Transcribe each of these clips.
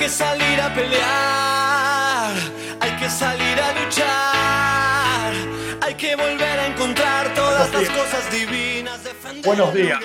que salir a pelear, hay que salir a luchar, hay que volver a encontrar todas las cosas divinas. Buenos días.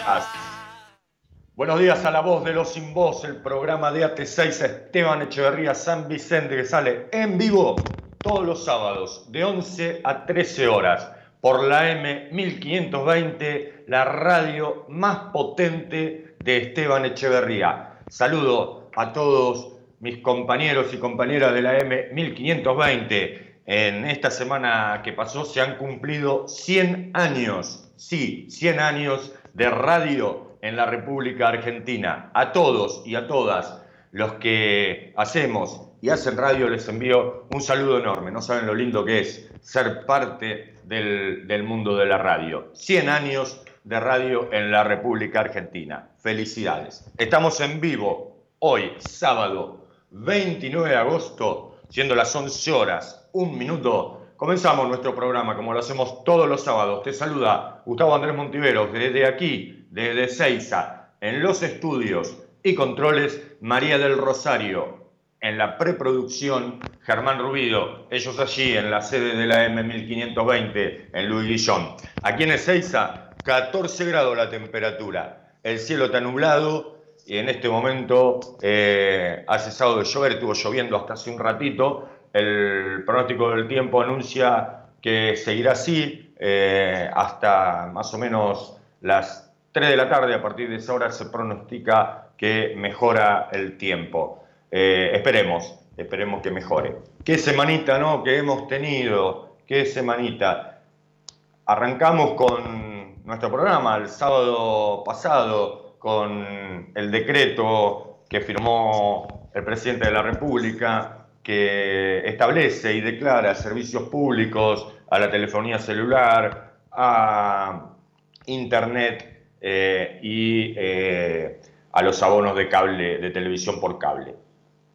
Buenos días a la voz de los sin voz, el programa de AT6 Esteban Echeverría San Vicente que sale en vivo todos los sábados de 11 a 13 horas por la M1520, la radio más potente de Esteban Echeverría. Saludo a todos mis compañeros y compañeras de la M1520. En esta semana que pasó se han cumplido 100 años, sí, 100 años de radio en la República Argentina. A todos y a todas los que hacemos y hacen radio les envío un saludo enorme. No saben lo lindo que es ser parte del, mundo de la radio. 100 años de radio en la República Argentina. Felicidades. Estamos en vivo hoy, sábado 29 de agosto, siendo las 11 horas, un minuto. Comenzamos nuestro programa como lo hacemos todos los sábados. Te saluda Gustavo Andrés Montiveros desde aquí, desde Seiza, en los estudios y controles María del Rosario, en la preproducción Germán Rubido, ellos allí en la sede de la M1520 en Luis Guillón. Aquí en Ezeiza, 14 grados la temperatura, el cielo está nublado y en este momento eh, ha cesado de llover, estuvo lloviendo hasta hace un ratito, el pronóstico del tiempo anuncia que seguirá así eh, hasta más o menos las 3 de la tarde, a partir de esa hora se pronostica que mejora el tiempo. Eh, esperemos, esperemos que mejore. Qué semanita, ¿no? Que hemos tenido, qué semanita. Arrancamos con nuestro programa el sábado pasado con el decreto que firmó el presidente de la República que establece y declara servicios públicos a la telefonía celular, a Internet eh, y eh, a los abonos de cable, de televisión por cable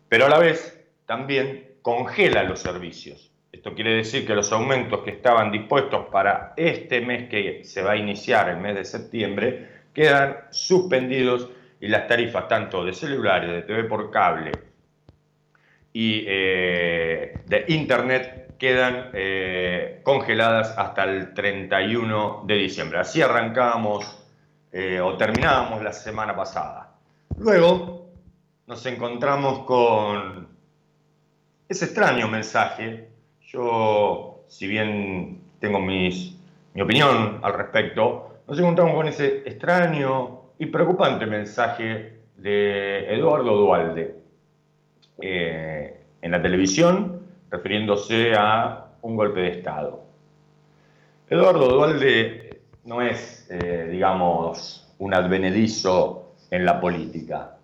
pero a la vez también congela los servicios. Esto quiere decir que los aumentos que estaban dispuestos para este mes que se va a iniciar, el mes de septiembre, quedan suspendidos y las tarifas tanto de celulares, de TV por cable y eh, de Internet quedan eh, congeladas hasta el 31 de diciembre. Así arrancamos eh, o terminábamos la semana pasada. Luego, nos encontramos con ese extraño mensaje. Yo, si bien tengo mis, mi opinión al respecto, nos encontramos con ese extraño y preocupante mensaje de Eduardo Dualde eh, en la televisión, refiriéndose a un golpe de Estado. Eduardo Dualde no es, eh, digamos, un advenedizo en la política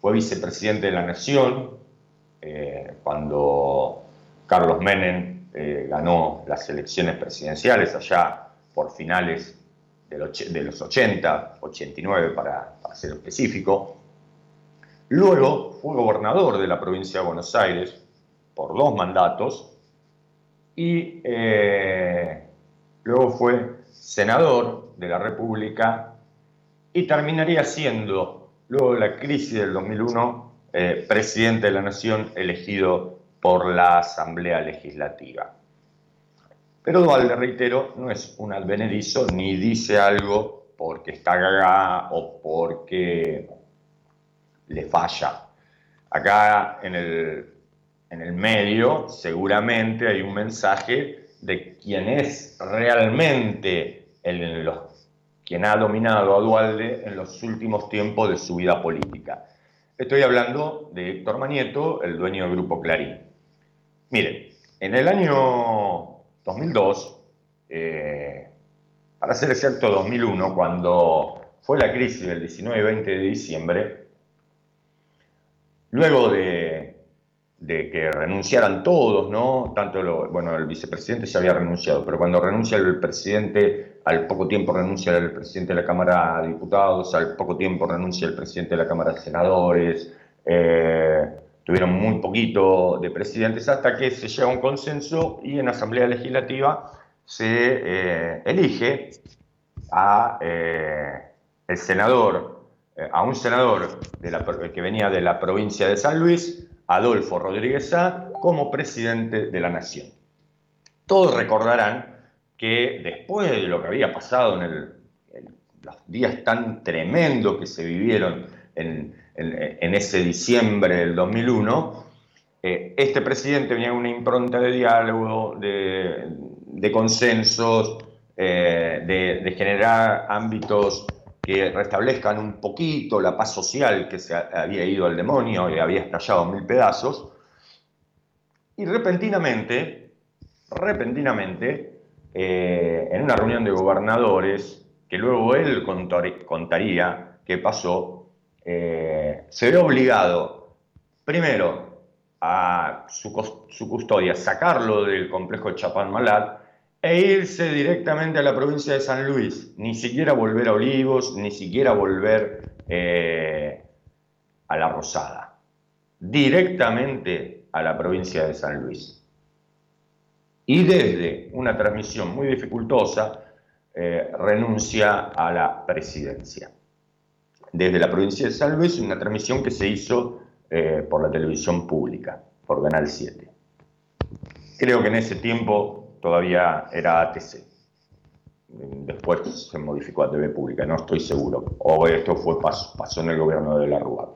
fue vicepresidente de la Nación eh, cuando Carlos Menem ganó las elecciones presidenciales allá por finales de los 80, 89 para, ser específico. Luego fue gobernador de la provincia de Buenos Aires por dos mandatos y eh, luego fue senador de la República y terminaría siendo luego de la crisis del 2001, eh, presidente de la Nación elegido por la Asamblea Legislativa. Pero Dualde, reitero, no es un advenedizo ni dice algo porque está gaga o porque le falla. Acá en el, en el medio seguramente hay un mensaje de quién es realmente el, quien ha dominado a Dualde en los últimos tiempos de su vida política. Estoy hablando de Héctor Manieto, el dueño del grupo Clarín. Miren, en el año 2002, eh, para ser exacto 2001, cuando fue la crisis del 19 y 20 de diciembre, luego de que renunciaran todos, ¿no? Tanto lo, bueno, el vicepresidente ya había renunciado, pero cuando renuncia el presidente, al poco tiempo renuncia el presidente de la Cámara de Diputados, al poco tiempo renuncia el presidente de la Cámara de Senadores, eh, tuvieron muy poquito de presidentes hasta que se llega a un consenso y en Asamblea Legislativa se eh, elige a eh, el senador eh, a un senador que venía de la provincia de San Luis, Adolfo Rodríguez como presidente de la nación. Todos recordarán que después de lo que había pasado en, los días tan tremendos que se vivieron en, ese diciembre del 2001, eh, este presidente venía con una impronta de diálogo, de, consensos, eh, de, generar ámbitos que restablezcan un poquito la paz social que se había ido al demonio y había estallado en mil pedazos. Y repentinamente, repentinamente, eh, en una reunión de gobernadores, que luego él contaría qué pasó, eh, se ve obligado, primero, a su, custodia, sacarlo del complejo de Chapán-Malat, e irse directamente a la provincia de San Luis, ni siquiera volver a Olivos, ni siquiera volver eh, a La Rosada, directamente a la provincia de San Luis. Y desde una transmisión muy dificultosa, eh, renuncia a la presidencia. Desde la provincia de San Luis, una transmisión que se hizo eh, por la televisión pública, por Canal 7. Creo que en ese tiempo todavía era ATC. Después se modificó a TV Pública, no estoy seguro. O esto fue pasó en el gobierno de la Rúa.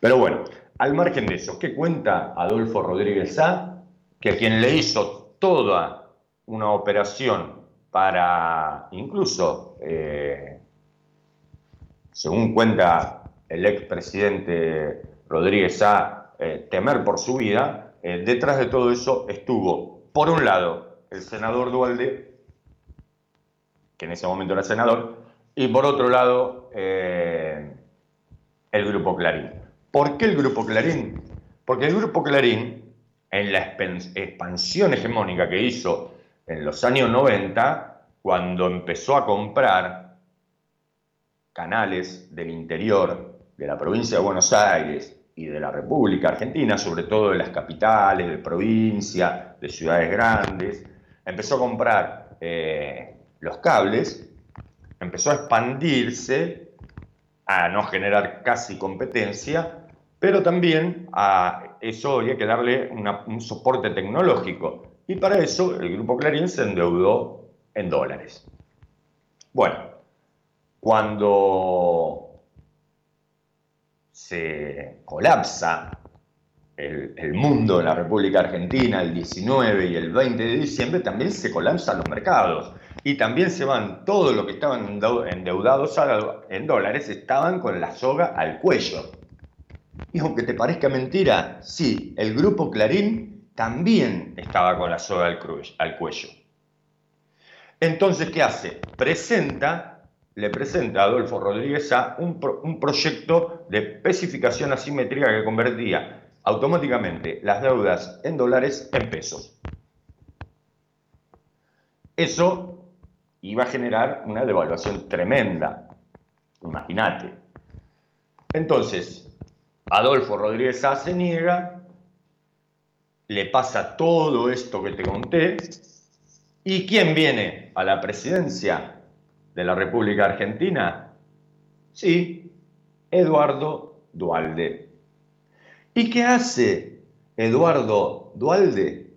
Pero bueno, al margen de eso, ¿qué cuenta Adolfo Rodríguez Sá? Que quien le hizo toda una operación para incluso, eh, según cuenta el expresidente Rodríguez Sá, eh, temer por su vida, eh, detrás de todo eso estuvo, por un lado, el senador Dualde, que en ese momento era senador, y por otro lado, eh, el Grupo Clarín. ¿Por qué el Grupo Clarín? Porque el Grupo Clarín, en la expansión hegemónica que hizo en los años 90, cuando empezó a comprar canales del interior de la provincia de Buenos Aires y de la República Argentina, sobre todo de las capitales, de provincia, de ciudades grandes, empezó a comprar eh, los cables, empezó a expandirse, a no generar casi competencia, pero también a eso había que darle un soporte tecnológico. Y para eso el Grupo Clarín se endeudó en dólares. Bueno, cuando se colapsa el, mundo de la República Argentina el 19 y el 20 de diciembre, también se colapsan los mercados. Y también se van, todo lo que estaban endeudados en dólares, estaban con la soga al cuello. Y aunque te parezca mentira, sí, el grupo Clarín también estaba con la soga al, cuello. Entonces, ¿qué hace? Presenta, le presenta a Adolfo Rodríguez a un, un proyecto de especificación asimétrica que convertía automáticamente las deudas en dólares en pesos. Eso iba a generar una devaluación tremenda. Imagínate. Entonces, Adolfo Rodríguez A se niega, le pasa todo esto que te conté, ¿y quién viene a la presidencia de la República Argentina? Sí, Eduardo Dualde. ¿Y qué hace Eduardo Dualde?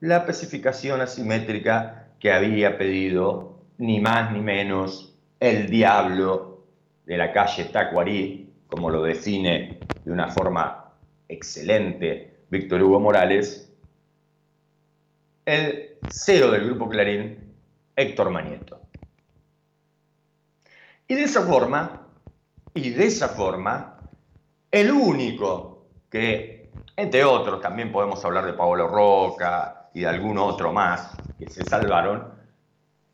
La especificación asimétrica que había pedido ni más ni menos el diablo de la calle Tacuarí, como lo define de una forma excelente Víctor Hugo Morales, el CEO del Grupo Clarín, Héctor Manieto. Y de esa forma, y de esa forma, el único que, entre otros, también podemos hablar de Pablo Roca y de algún otro más que se salvaron,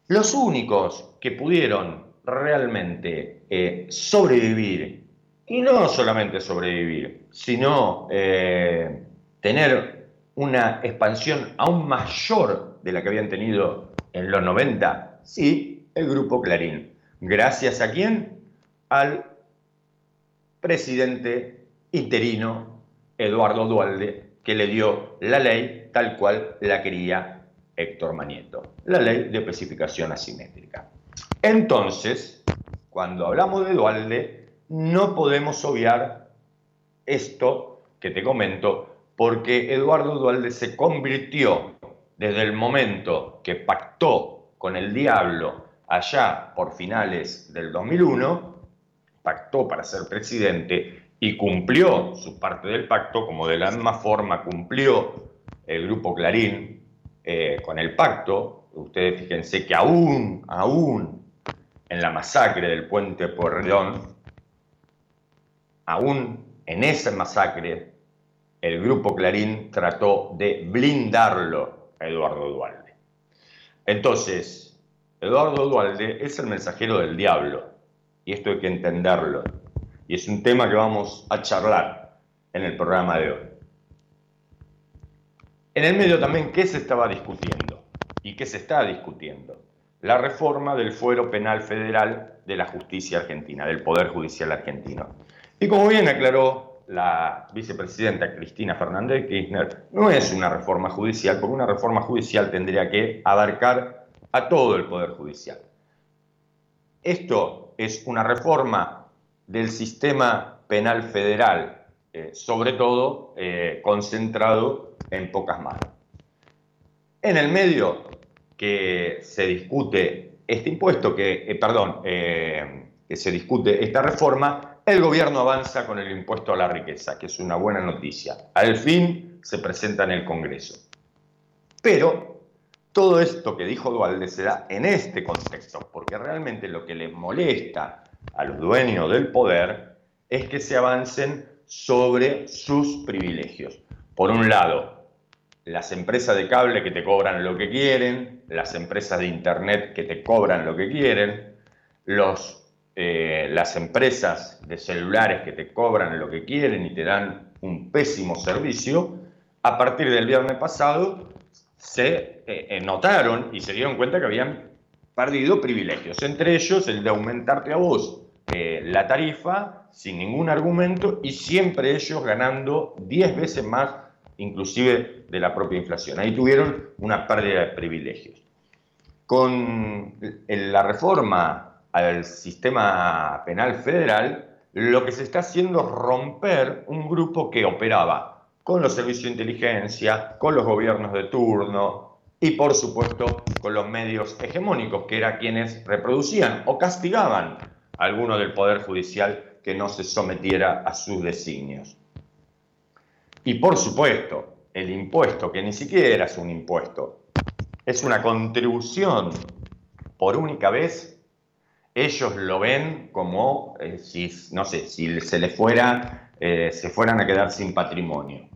los únicos que pudieron realmente eh, sobrevivir, y no solamente sobrevivir, sino eh, tener una expansión aún mayor de la que habían tenido en los 90, sí, el grupo Clarín. ¿Gracias a quién? Al presidente interino Eduardo Dualde, que le dio la ley tal cual la quería Héctor Manieto, la ley de especificación asimétrica. Entonces, cuando hablamos de Dualde, no podemos obviar esto que te comento, porque Eduardo Dualde se convirtió desde el momento que pactó con el diablo allá por finales del 2001, pactó para ser presidente y cumplió su parte del pacto, como de la misma forma cumplió el grupo Clarín eh, con el pacto. Ustedes fíjense que aún, aún en la masacre del puente Porredón, aún en esa masacre, el grupo Clarín trató de blindarlo a Eduardo Dualde. Entonces, Eduardo Dualde es el mensajero del diablo, y esto hay que entenderlo. Y es un tema que vamos a charlar en el programa de hoy. En el medio también, ¿qué se estaba discutiendo? ¿Y qué se está discutiendo? La reforma del fuero penal federal de la justicia argentina, del Poder Judicial argentino. Y como bien aclaró la vicepresidenta Cristina Fernández de Kirchner, no es una reforma judicial, porque una reforma judicial tendría que abarcar a todo el Poder Judicial. Esto es una reforma del sistema penal federal, eh, sobre todo eh, concentrado en pocas manos. En el medio que se discute este impuesto, que, eh, perdón, que se discute esta reforma, el gobierno avanza con el impuesto a la riqueza, que es una buena noticia. Al fin se presenta en el Congreso. Pero todo esto que dijo Dualde se da en este contexto, porque realmente lo que les molesta a los dueños del poder es que se avancen sobre sus privilegios. Por un lado, las empresas de cable que te cobran lo que quieren, las empresas de internet que te cobran lo que quieren, los, eh, las empresas de celulares que te cobran lo que quieren y te dan un pésimo servicio, a partir del viernes pasado se eh, eh, notaron y se dieron cuenta que habían perdido privilegios, entre ellos el de aumentarte a vos eh, la tarifa sin ningún argumento y siempre ellos ganando 10 veces más inclusive de la propia inflación. Ahí tuvieron una pérdida de privilegios. Con la reforma al sistema penal federal, lo que se está haciendo es romper un grupo que operaba con los servicios de inteligencia, con los gobiernos de turno y por supuesto con los medios hegemónicos, que eran quienes reproducían o castigaban alguno del Poder Judicial que no se sometiera a sus designios. Y por supuesto, el impuesto, que ni siquiera es un impuesto, es una contribución por única vez, ellos lo ven como eh, si, no sé, si se les fuera, eh, se fueran a quedar sin patrimonio.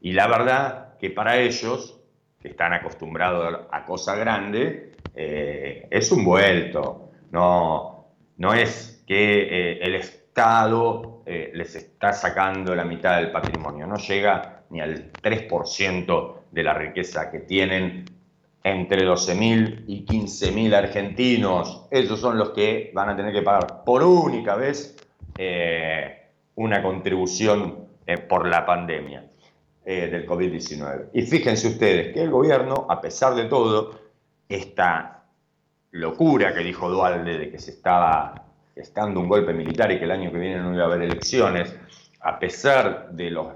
Y la verdad que para ellos, que están acostumbrados a cosa grande, eh, es un vuelto. No, no es que eh, el Estado eh, les está sacando la mitad del patrimonio, no llega ni al 3% de la riqueza que tienen entre 12.000 y 15.000 argentinos. Esos son los que van a tener que pagar por única vez una contribución por la pandemia del COVID-19. Y fíjense ustedes que el gobierno, a pesar de todo, está locura que dijo Dualde de que se estaba estando un golpe militar y que el año que viene no iba a haber elecciones, a pesar de los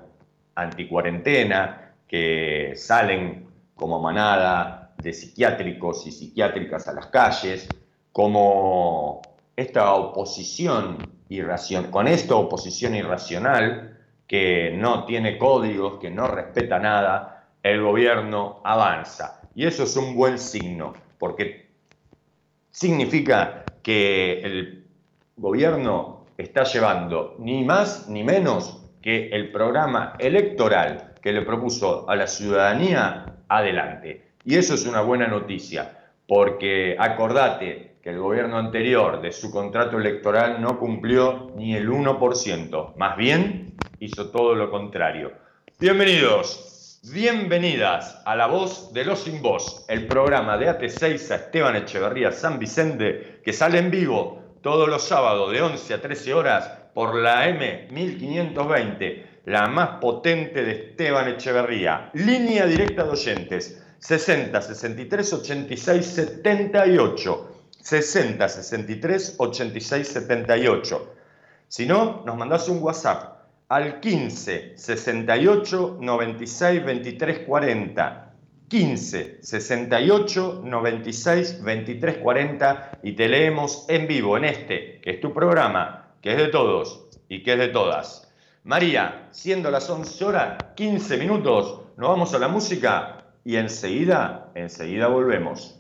anticuarentena que salen como manada de psiquiátricos y psiquiátricas a las calles, como esta oposición irracional, con esta oposición irracional que no tiene códigos, que no respeta nada, el gobierno avanza. Y eso es un buen signo, porque significa que el gobierno está llevando ni más ni menos que el programa electoral que le propuso a la ciudadanía adelante. Y eso es una buena noticia, porque acordate que el gobierno anterior de su contrato electoral no cumplió ni el 1%, más bien hizo todo lo contrario. Bienvenidos Bienvenidas a La Voz de los Sin Voz, el programa de AT6 a Esteban Echeverría San Vicente, que sale en vivo todos los sábados de 11 a 13 horas por la M1520, la más potente de Esteban Echeverría. Línea directa de oyentes, 60 63 86 78. 60 63 86 78. Si no, nos mandás un WhatsApp al 15 68 96 23 40. 15 68 96 23 40 y te leemos en vivo en este, que es tu programa, que es de todos y que es de todas. María, siendo las 11 horas, 15 minutos, nos vamos a la música y enseguida, enseguida volvemos.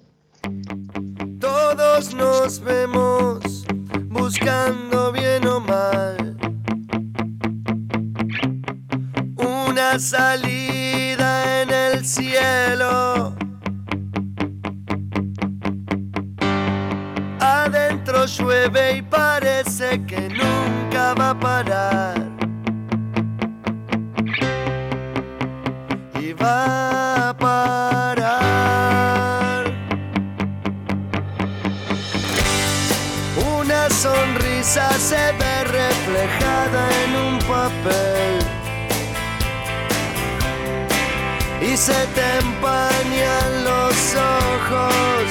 Todos nos vemos buscando bien o mal una salida en el cielo. Adentro llueve y parece que nunca va a parar. Y va sonrisa se ve reflejada en un papel. Y se te empañan los ojos.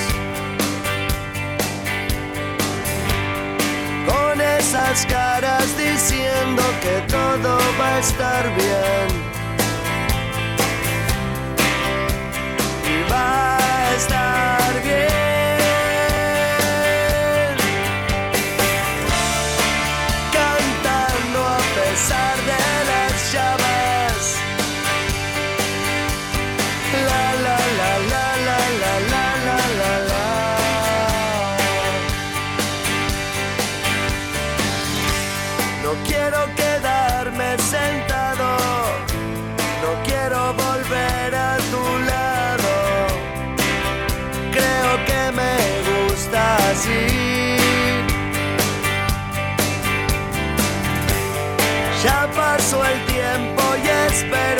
Con esas caras diciendo que todo va a estar bien. y va a estar despair.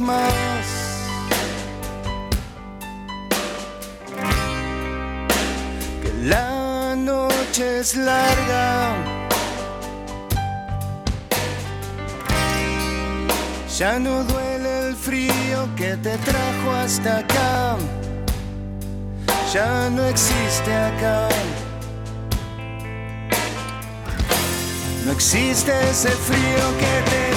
Más. Que la noche es larga. Ya no duele el frío que te trajo hasta acá. Ya no existe acá. No existe ese frío que te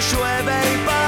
Josué bem para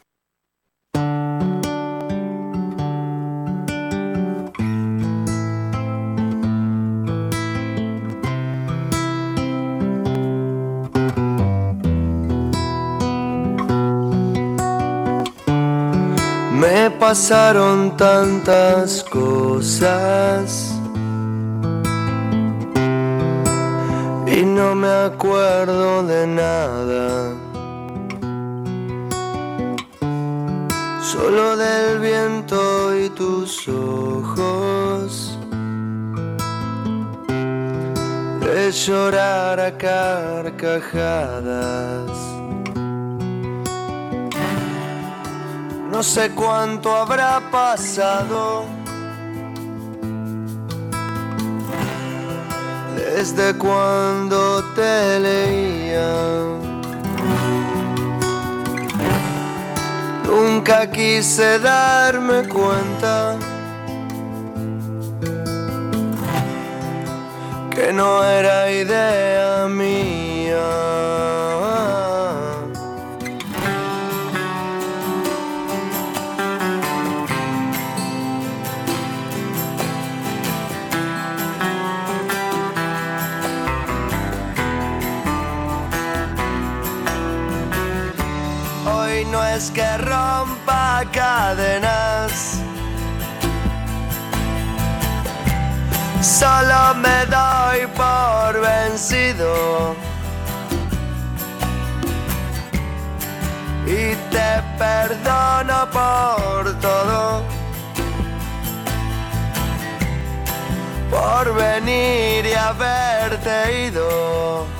Pasaron tantas cosas y no me acuerdo de nada. Solo del viento y tus ojos. De llorar a carcajadas. No sé cuánto habrá pasado desde cuando te leía. Nunca quise darme cuenta que no era idea mía. Cadenas. Solo me doy por vencido. Y te perdono por todo. Por venir y haberte ido.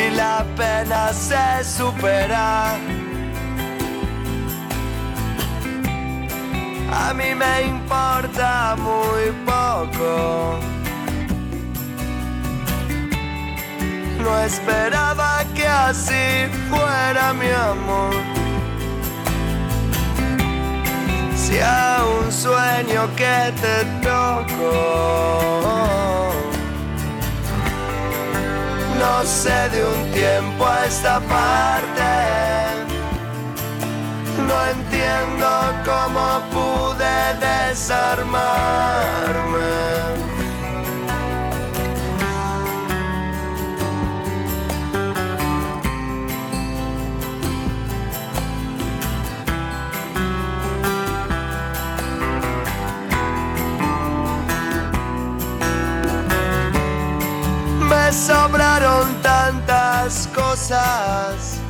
Si la pena se supera. A mí me importa muy poco. No esperaba que así fuera mi amor. Si a un sueño que te toco no sé de un tiempo a esta parte. No entiendo cómo pude desarmarme. Sobraron tantas cosas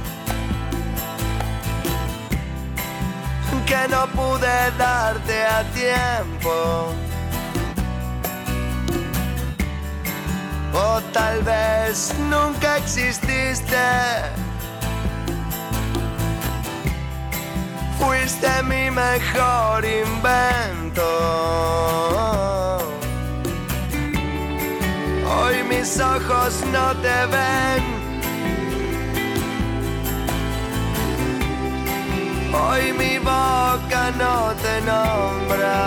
que no pude darte a tiempo. O tal vez nunca exististe. Fuiste mi mejor invento. Hoy mis ojos no te ven. Hoy mi boca no te nombra.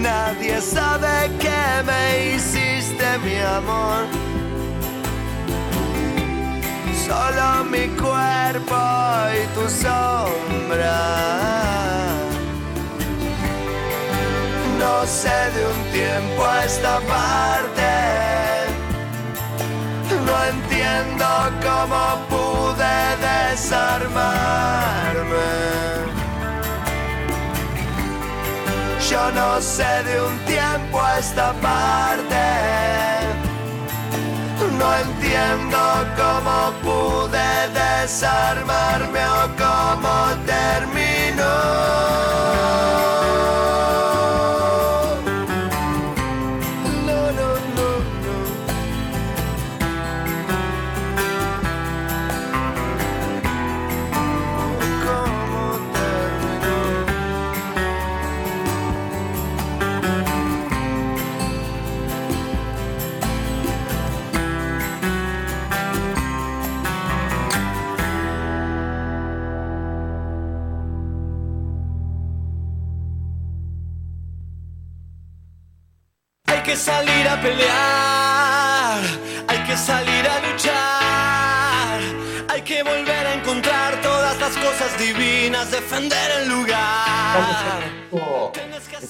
Nadie sabe qué me hiciste, mi amor. Solo mi cuerpo y tu sombra no sé de un tiempo a esta parte. No entiendo cómo pude desarmarme. Yo no sé de un tiempo a esta parte. No entiendo cómo pude desarmarme o cómo terminó.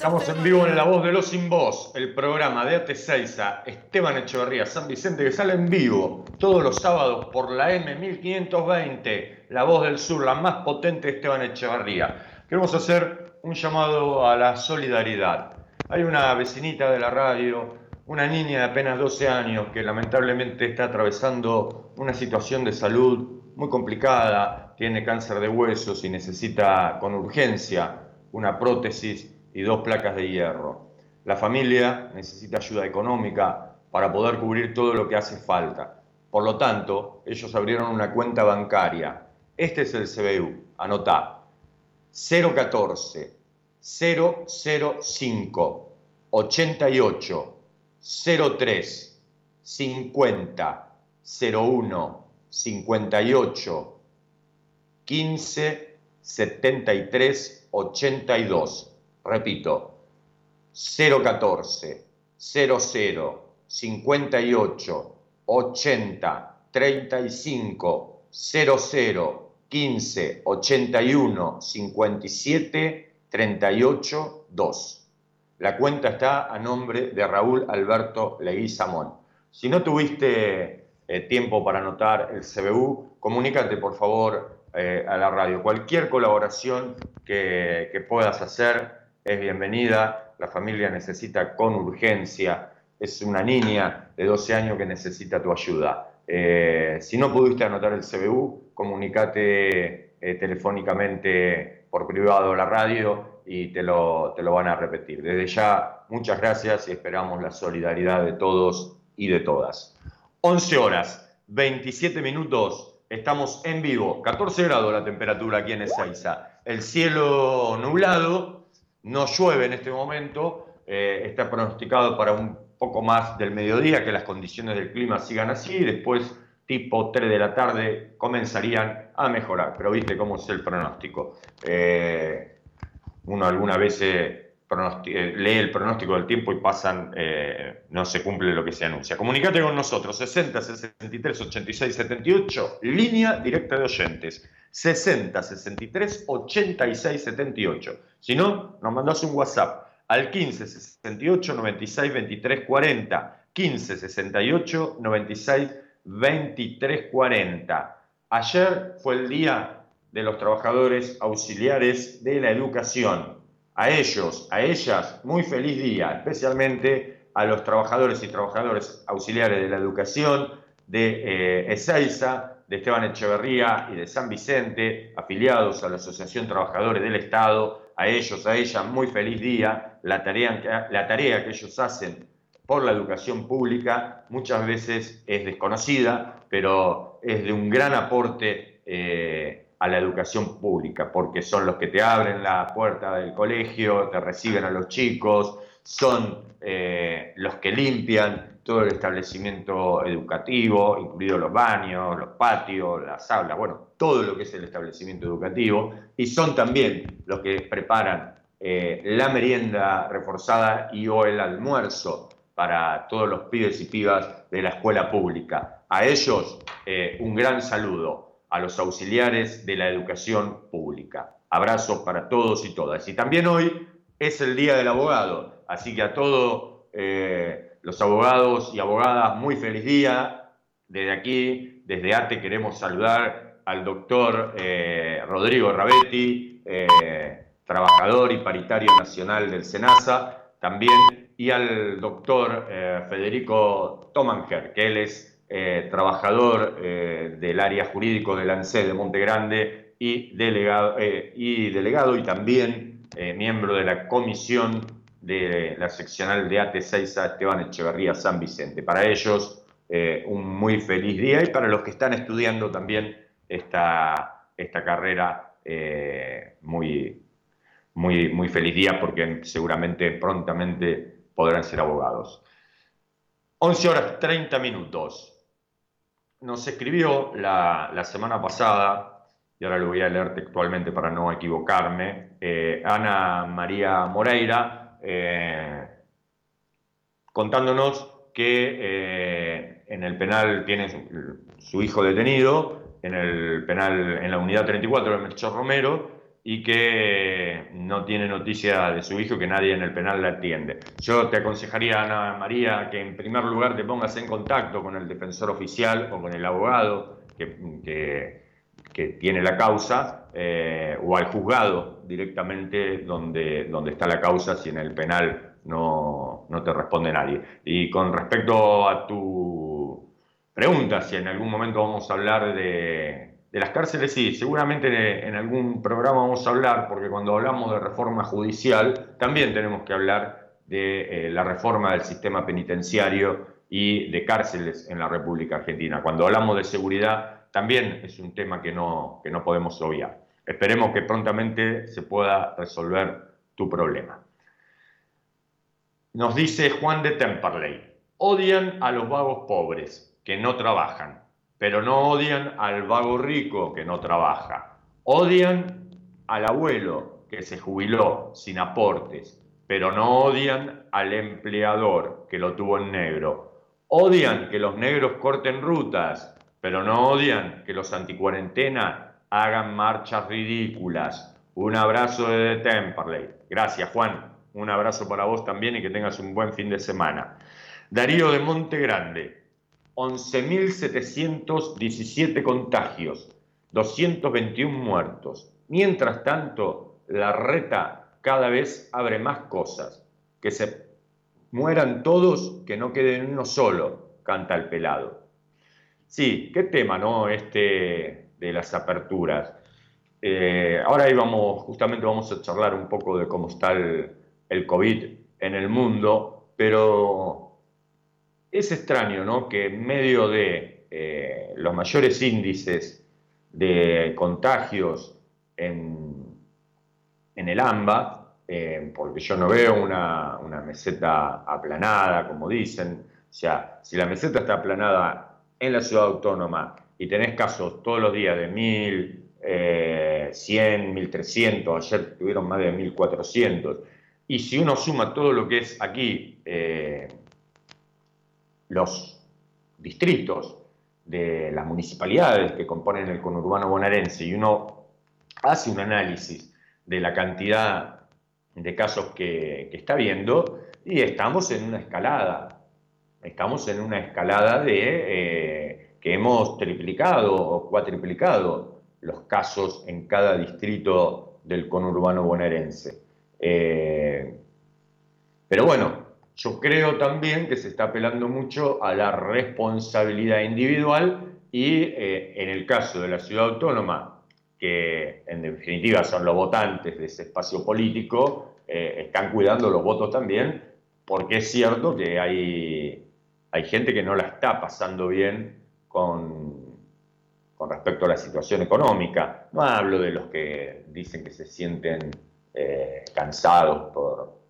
Estamos en vivo en La Voz de los Sin Voz, el programa de AT6 a Esteban Echeverría, San Vicente, que sale en vivo todos los sábados por la M1520, La Voz del Sur, la más potente Esteban Echeverría. Queremos hacer un llamado a la solidaridad. Hay una vecinita de la radio, una niña de apenas 12 años que lamentablemente está atravesando una situación de salud muy complicada, tiene cáncer de huesos y necesita con urgencia una prótesis y dos placas de hierro. La familia necesita ayuda económica para poder cubrir todo lo que hace falta. Por lo tanto, ellos abrieron una cuenta bancaria. Este es el CBU. Anotá. 014 005 88 03 50 01 58 15 73 82 repito, 014 00 58 80 35 00 15 81 57 38 2. La cuenta está a nombre de Raúl Alberto Leguizamón. Si no tuviste eh, tiempo para anotar el CBU, comunícate por favor eh, a la radio. Cualquier colaboración que, que puedas hacer es bienvenida, la familia necesita con urgencia, es una niña de 12 años que necesita tu ayuda. Eh, si no pudiste anotar el CBU, comunícate eh, telefónicamente por privado a la radio y te lo, te lo van a repetir. Desde ya, muchas gracias y esperamos la solidaridad de todos y de todas. 11 horas, 27 minutos, estamos en vivo, 14 grados la temperatura aquí en Ezeiza, el cielo nublado, no llueve en este momento, eh, está pronosticado para un poco más del mediodía, que las condiciones del clima sigan así, después tipo 3 de la tarde comenzarían a mejorar, pero viste cómo es el pronóstico. Eh, uno alguna vez eh, lee el pronóstico del tiempo y pasan, no se cumple lo que se anuncia. Comunicate con nosotros, 60 63 86 78, línea directa de oyentes. 60 63 86 78. Si no, nos mandás un WhatsApp al 15 68 96 23 40. 15 68 96 23 40. Ayer fue el día de los trabajadores auxiliares de la educación. A ellos, a ellas, muy feliz día, especialmente a los trabajadores y trabajadores auxiliares de la educación de eh, Ezeiza, de Esteban Echeverría y de San Vicente, afiliados a la Asociación Trabajadores del Estado, a ellos, a ella, muy feliz día. La tarea, la tarea que ellos hacen por la educación pública muchas veces es desconocida, pero es de un gran aporte eh, a la educación pública, porque son los que te abren la puerta del colegio, te reciben a los chicos, son eh, los que limpian, todo el establecimiento educativo, incluidos los baños, los patios, las aulas, bueno, todo lo que es el establecimiento educativo, y son también los que preparan eh, la merienda reforzada y o el almuerzo para todos los pibes y pibas de la escuela pública. A ellos eh, un gran saludo, a los auxiliares de la educación pública. Abrazos para todos y todas. Y también hoy es el Día del Abogado, así que a todo... Eh, los abogados y abogadas, muy feliz día. Desde aquí, desde ATE, queremos saludar al doctor eh, Rodrigo Rabetti, eh, trabajador y paritario nacional del SENASA, también, y al doctor eh, Federico Tomanger, que él es trabajador del área jurídico del ANSE de Monte Grande y delegado, y, delegado y también miembro de la comisión de la seccional de AT6 a Esteban Echeverría San Vicente. Para ellos, eh, un muy feliz día y para los que están estudiando también esta, esta carrera, eh, muy, muy, muy feliz día porque seguramente prontamente podrán ser abogados. 11 horas 30 minutos. Nos escribió la, la semana pasada, y ahora lo voy a leer textualmente para no equivocarme, eh, Ana María Moreira, eh, contándonos que eh, en el penal tiene su, hijo detenido, en el penal, en la unidad 34 de Melchor Romero, y que no tiene noticia de su hijo, que nadie en el penal la atiende. Yo te aconsejaría, Ana María, que en primer lugar te pongas en contacto con el defensor oficial o con el abogado que, tiene la causa, eh, o al juzgado directamente donde, donde está la causa, si en el penal no, no te responde nadie. Y con respecto a tu pregunta, si en algún momento vamos a hablar de de las cárceles sí, seguramente en algún programa vamos a hablar, porque cuando hablamos de reforma judicial, también tenemos que hablar de eh, la reforma del sistema penitenciario y de cárceles en la República Argentina. Cuando hablamos de seguridad, también es un tema que no, que no podemos obviar. Esperemos que prontamente se pueda resolver tu problema. Nos dice Juan de Temperley, odian a los vagos pobres que no trabajan pero no odian al vago rico que no trabaja. Odian al abuelo que se jubiló sin aportes, pero no odian al empleador que lo tuvo en negro. Odian que los negros corten rutas, pero no odian que los anticuarentena hagan marchas ridículas. Un abrazo de Temperley. Gracias, Juan. Un abrazo para vos también y que tengas un buen fin de semana. Darío de Monte Grande. 11.717 contagios, 221 muertos. Mientras tanto, la reta cada vez abre más cosas. Que se mueran todos, que no quede uno solo, canta el pelado. Sí, qué tema, ¿no? Este de las aperturas. Eh, ahora ahí vamos, justamente vamos a charlar un poco de cómo está el, COVID en el mundo, pero es extraño ¿no? que en medio de eh, los mayores índices de contagios en, el AMBA, eh, porque yo no veo una, meseta aplanada, como dicen, o sea, si la meseta está aplanada en la ciudad autónoma y tenés casos todos los días de 1000, eh, 100, 1300, ayer tuvieron más de 1400, y si uno suma todo lo que es aquí, eh, los distritos de las municipalidades que componen el conurbano bonaerense y uno hace un análisis de la cantidad de casos que, está viendo y estamos en una escalada, estamos en una escalada de eh, que hemos triplicado o cuatriplicado los casos en cada distrito del conurbano bonaerense. Eh, pero bueno, yo creo también que se está apelando mucho a la responsabilidad individual y eh, en el caso de la ciudad autónoma, que en definitiva son los votantes de ese espacio político, eh, están cuidando los votos también, porque es cierto que hay, hay gente que no la está pasando bien con, con respecto a la situación económica. No hablo de los que dicen que se sienten eh, cansados por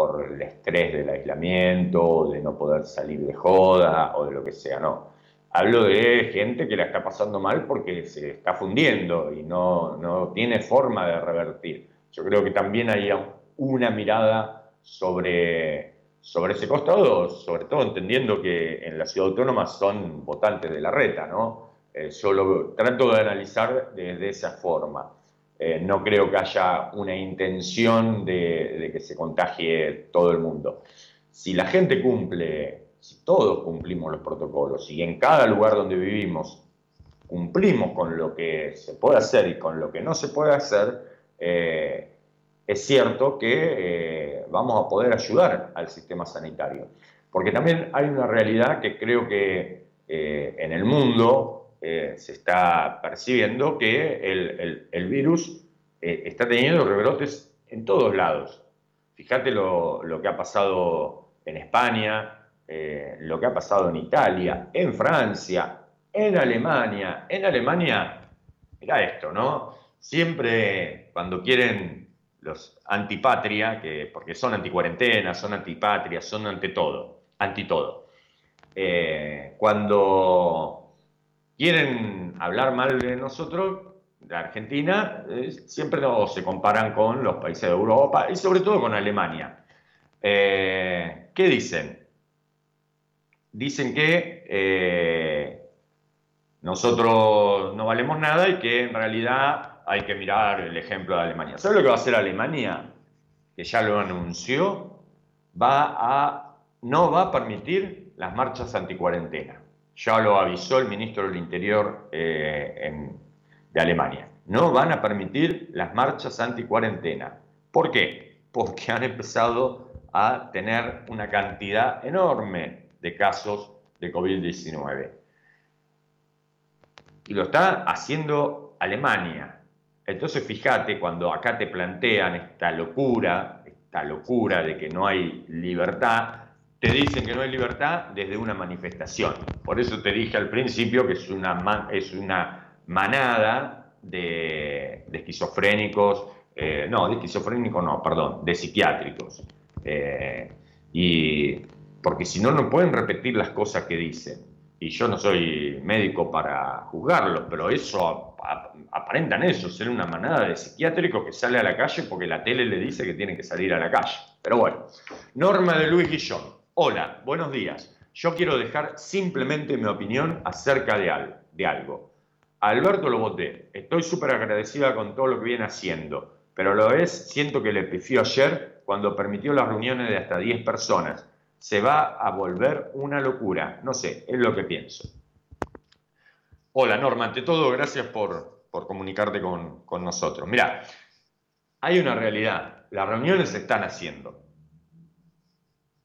por el estrés del aislamiento, de no poder salir de joda o de lo que sea, no. Hablo de gente que la está pasando mal porque se está fundiendo y no, no tiene forma de revertir. Yo creo que también hay una mirada sobre, sobre ese costado, sobre todo entendiendo que en la ciudad autónoma son votantes de la reta, ¿no? Eh, yo lo trato de analizar desde esa forma. Eh, no creo que haya una intención de, que se contagie todo el mundo. Si la gente cumple, si todos cumplimos los protocolos y en cada lugar donde vivimos cumplimos con lo que se puede hacer y con lo que no se puede hacer, eh, es cierto que eh, vamos a poder ayudar al sistema sanitario. Porque también hay una realidad que creo que en el mundo eh, se está percibiendo que el, virus eh, está teniendo rebrotes en todos lados. Fíjate lo, que ha pasado en España, eh, lo que ha pasado en Italia, en Francia, en Alemania. En Alemania, mira esto, ¿no? Siempre cuando quieren los antipatria, que, porque son anticuarentena, son antipatria, son ante todo, anti todo. cuando quieren hablar mal de nosotros, de Argentina, eh, siempre se comparan con los países de Europa y sobre todo con Alemania. Eh, ¿Qué dicen? dicen que eh, nosotros no valemos nada y que en realidad hay que mirar el ejemplo de Alemania. ¿Sabes lo que va a hacer Alemania? Que ya lo anunció, va a, no va a permitir las marchas anticuarentena. Ya lo avisó el ministro del Interior eh, de Alemania. No van a permitir las marchas anticuarentena. ¿Por qué? Porque han empezado a tener una cantidad enorme de casos de COVID-19. Y lo está haciendo Alemania. Entonces fíjate cuando acá te plantean esta locura, esta locura de que no hay libertad, te dicen que no hay libertad desde una manifestación. Por eso te dije al principio que es una, manada de, esquizofrénicos, eh, no, de esquizofrénicos no, perdón, de psiquiátricos. Eh, y porque si no, no pueden repetir las cosas que dicen. Y yo no soy médico para juzgarlos, pero eso aparentan eso, ser una manada de psiquiátricos que sale a la calle porque la tele le dice que tiene que salir a la calle. Pero bueno, Norma de Luis Guillón. Hola, buenos días. Yo quiero dejar simplemente mi opinión acerca de, de algo. Alberto lo voté. Estoy súper agradecida con todo lo que viene haciendo, pero lo es, siento que le pifió ayer cuando permitió las reuniones de hasta 10 personas. Se va a volver una locura. No sé, es lo que pienso. Hola Norma, ante todo, gracias por, comunicarte con, con nosotros. Mira, hay una realidad. Las reuniones se están haciendo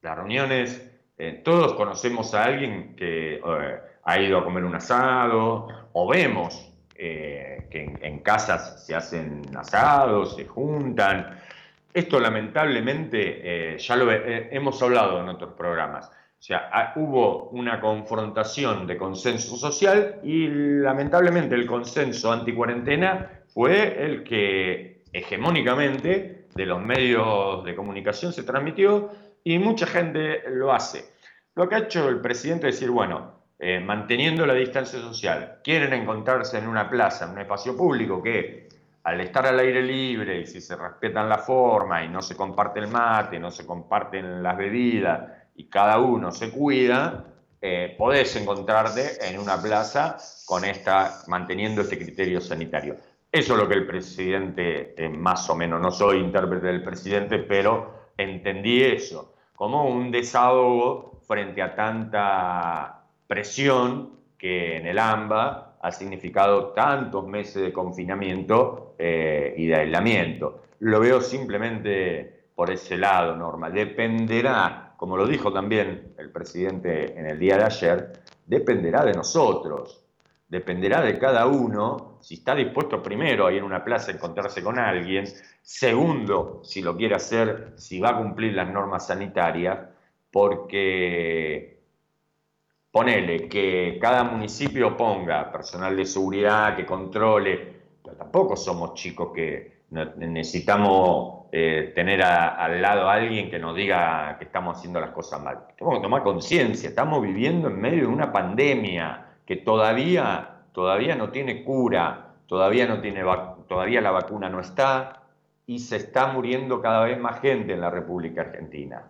las reuniones, eh, todos conocemos a alguien que eh, ha ido a comer un asado, o vemos eh, que en, casas se hacen asados, se juntan. Esto lamentablemente ya lo hemos hablado en otros programas. O sea, hubo una confrontación de consenso social y lamentablemente el consenso anticuarentena fue el que hegemónicamente de los medios de comunicación se transmitió y mucha gente lo hace. Lo que ha hecho el presidente es decir, bueno, eh, manteniendo la distancia social, quieren encontrarse en una plaza, en un espacio público que al estar al aire libre y si se respetan la forma y no se comparte el mate, no se comparten las bebidas y cada uno se cuida, eh, podés encontrarte en una plaza con esta, manteniendo este criterio sanitario. Eso es lo que el presidente, eh, más o menos, no soy intérprete del presidente, pero entendí eso como un desahogo frente a tanta presión que en el AMBA ha significado tantos meses de confinamiento eh, y de aislamiento. Lo veo simplemente por ese lado, Norma. Dependerá, como lo dijo también el presidente en el día de ayer, dependerá de nosotros, dependerá de cada uno si está dispuesto primero a ir a una plaza a encontrarse con alguien, Segundo, si lo quiere hacer, si va a cumplir las normas sanitarias, porque ponele que cada municipio ponga personal de seguridad que controle, pero tampoco somos chicos que necesitamos eh, tener al lado a alguien que nos diga que estamos haciendo las cosas mal. Tenemos que tomar conciencia, estamos viviendo en medio de una pandemia que todavía, todavía no tiene cura, todavía, no tiene todavía la vacuna no está, y se está muriendo cada vez más gente en la República Argentina.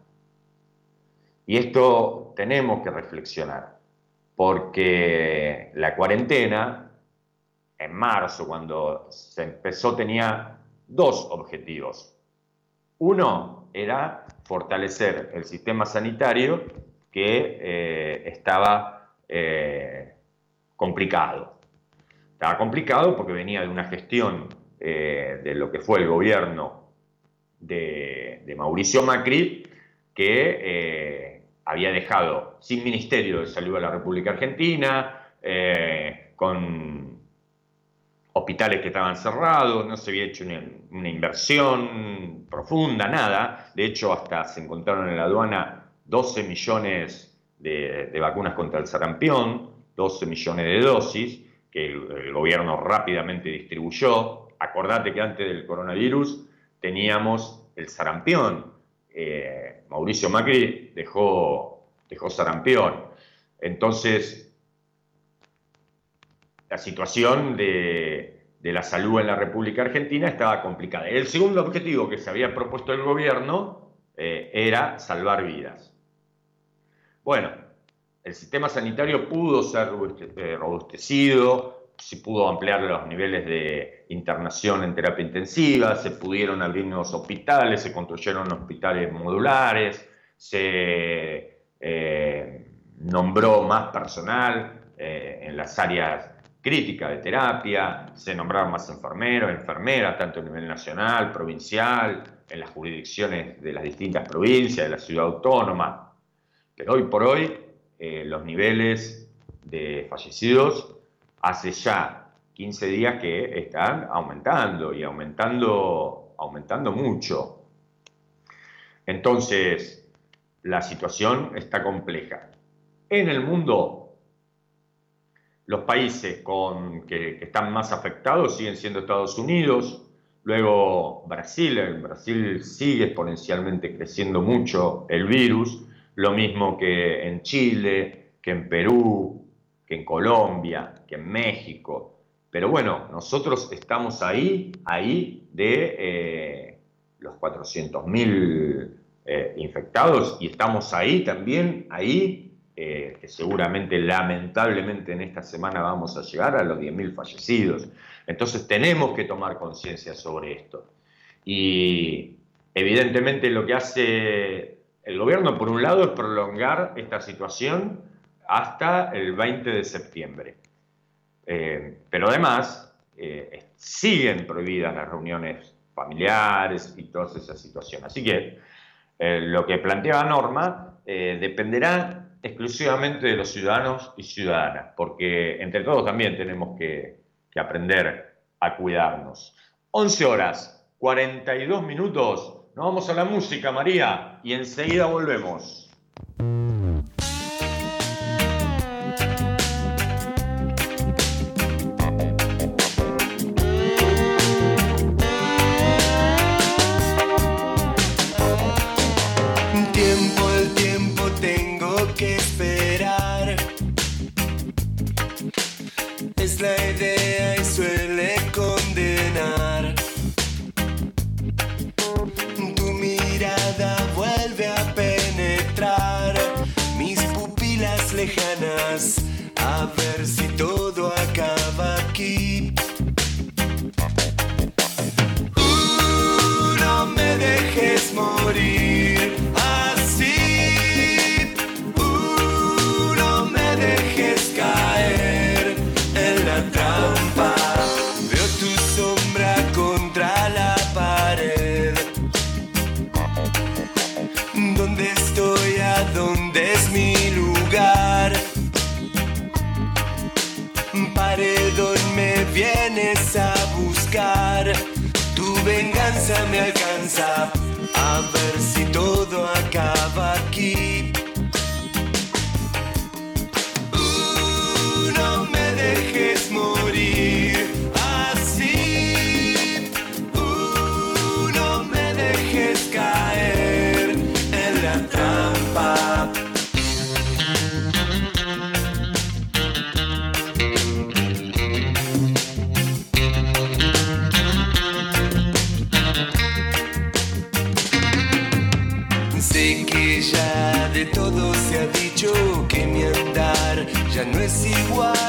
Y esto tenemos que reflexionar, porque la cuarentena, en marzo, cuando se empezó, tenía dos objetivos. Uno era fortalecer el sistema sanitario que eh, estaba eh, complicado. Estaba complicado porque venía de una gestión eh, de lo que fue el gobierno de, Mauricio Macri, que había dejado sin Ministerio de Salud a la República Argentina, con hospitales que estaban cerrados, no se había hecho una, inversión profunda, nada. De hecho, hasta se encontraron en la aduana 12 millones de, vacunas contra el sarampión, 12 millones de dosis, que el gobierno rápidamente distribuyó, acordate que antes del coronavirus teníamos el sarampión. Eh, Mauricio Macri dejó, dejó sarampión. Entonces, la situación de, la salud en la República Argentina estaba complicada. El segundo objetivo que se había propuesto el gobierno eh, era salvar vidas. Bueno, el sistema sanitario pudo ser eh, robustecido, se pudo ampliar los niveles de internación en terapia intensiva, se pudieron abrir nuevos hospitales, se construyeron hospitales modulares, se eh, nombró más personal en las áreas críticas de terapia, se nombraron más enfermeros, enfermeras, tanto a nivel nacional, provincial, en las jurisdicciones de las distintas provincias, de la ciudad autónoma. Pero hoy por hoy eh, los niveles de fallecidos hace ya 15 días que están aumentando y aumentando, aumentando mucho. Entonces, la situación está compleja. En el mundo, los países con, que, están más afectados siguen siendo Estados Unidos, luego Brasil, en Brasil sigue exponencialmente creciendo mucho el virus, lo mismo que en Chile, que en Perú, que en Colombia, que en México. Pero bueno, nosotros estamos ahí, ahí de eh, los 400.000 eh, infectados y estamos ahí también, ahí, eh, que seguramente lamentablemente en esta semana vamos a llegar a los 10.000 fallecidos. Entonces tenemos que tomar conciencia sobre esto. Y evidentemente lo que hace el gobierno, por un lado, es prolongar esta situación hasta el 20 de septiembre. Eh, pero además, eh, siguen prohibidas las reuniones familiares y todas esas situaciones. Así que lo que plantea la norma dependerá exclusivamente de los ciudadanos y ciudadanas, porque entre todos también tenemos que, aprender a cuidarnos. 11 horas, 42 minutos. Nos vamos a la música, María, y enseguida volvemos. Alcanza. A ver si todo acaba ya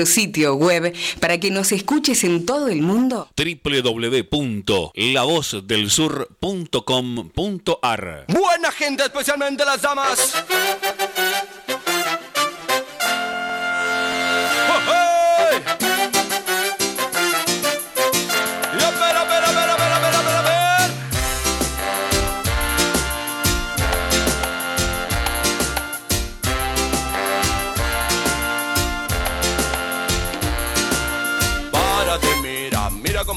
nuestro sitio web para que nos escuches en todo el mundo. www.lavozdelsur.com.ar Buena gente, especialmente las damas.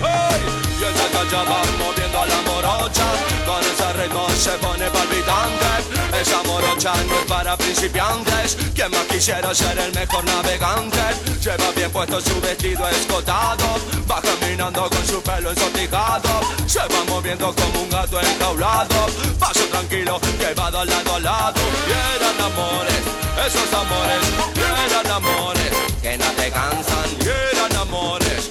maten. Y ella callada moviendo a la morocha Con ese ritmo se pone palpitante Esa morocha no es para principiantes Quien más quisiera ser el mejor navegante. Lleva bien puesto su vestido escotado Va caminando con su pelo ensortijado. Se va moviendo como un gato enjaulado Paso tranquilo que va de lado a lado. Y eran amores, esos amores Y eran amores que no te cansan. Y eran amores,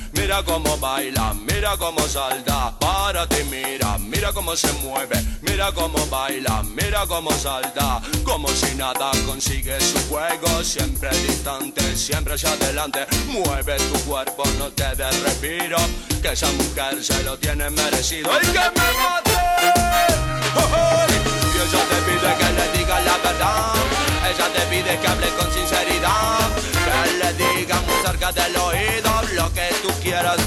mira cómo baila, mira cómo salta. Párate, mira, mira cómo se mueve, mira cómo baila, mira cómo salta. Como si nada consigue su juego, siempre distante, siempre hacia adelante. Mueve tu cuerpo, no te des respiro, que esa mujer se lo tiene merecido. ¡Ay, que me mate! Y ella te pide que le diga la verdad, ella te pide que hable con sinceridad, que le diga muy cerca del oído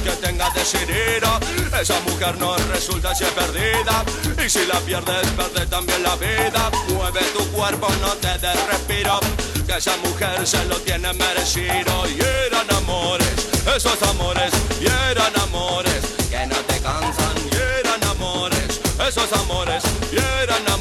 que tenga decidido. Esa mujer no resulta si perdida. Y si la pierdes, pierde también la vida. Mueve tu cuerpo, no te des respiro. Que esa mujer se lo tiene merecido. Y eran amores, esos amores, y eran amores que no te cansan. Y eran amores, esos amores, y eran amores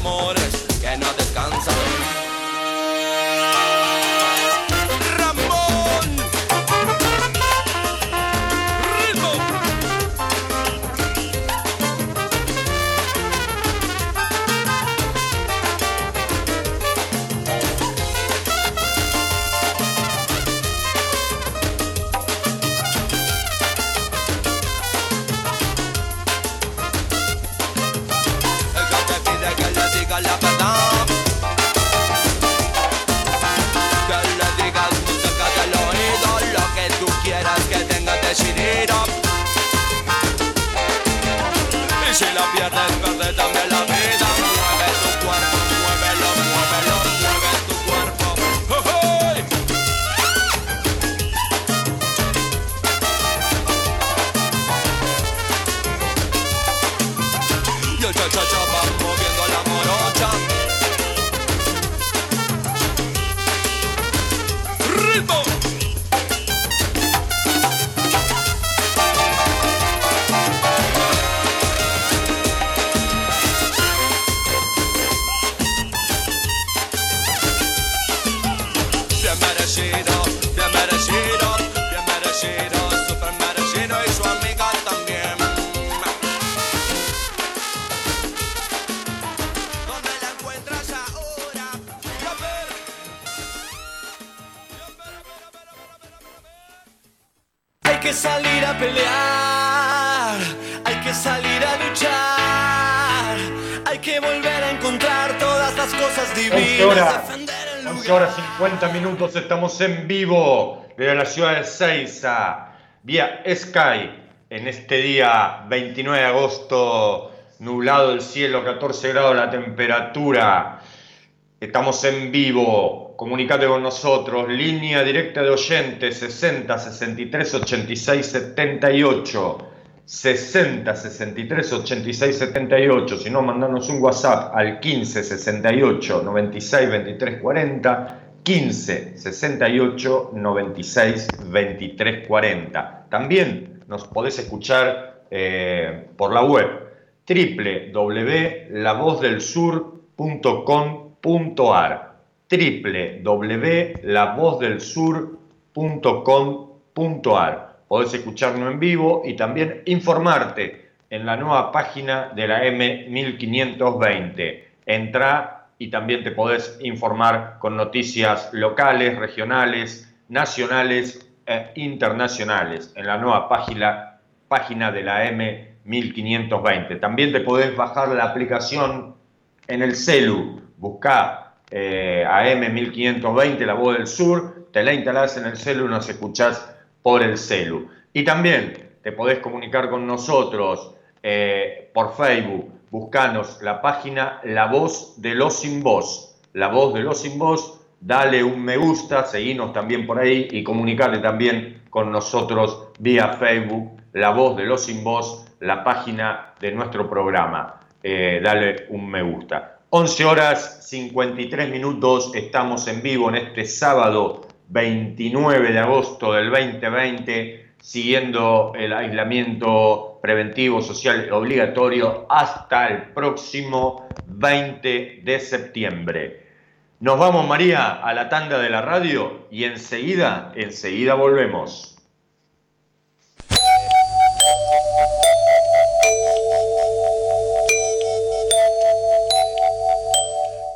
pierdas minutos estamos en vivo desde la ciudad de Seiza, vía Sky, en este día 29 de agosto, nublado el cielo, 14 grados la temperatura. Estamos en vivo, comunicate con nosotros, línea directa de oyentes 60 63 86 78. 60 63 86 78, si no, mandanos un WhatsApp al 15 68 96 23 40 15 68 96 23 40. También nos podés escuchar eh, por la web www.lavozdelsur.com.ar www.lavozdelsur.com.ar Podés escucharnos en vivo y también informarte en la nueva página de la M1520. Entra y también te podés informar con noticias locales, regionales, nacionales e internacionales en la nueva página, página de la M1520. También te podés bajar la aplicación en el celu, buscá eh, a M1520, la voz del sur, te la instalás en el celu nos escuchás por el celu. Y también te podés comunicar con nosotros eh, por Facebook, buscanos la página La Voz de los Sin Voz. La Voz de los Sin Voz, dale un me gusta, seguinos también por ahí y comunicarte también con nosotros vía Facebook, La Voz de los Sin Voz, la página de nuestro programa. Eh, dale un me gusta. 11 horas 53 minutos, estamos en vivo en este sábado 29 de agosto del 2020, siguiendo el aislamiento preventivo social obligatorio hasta el próximo 20 de septiembre. Nos vamos, María, a la tanda de la radio y enseguida, enseguida volvemos.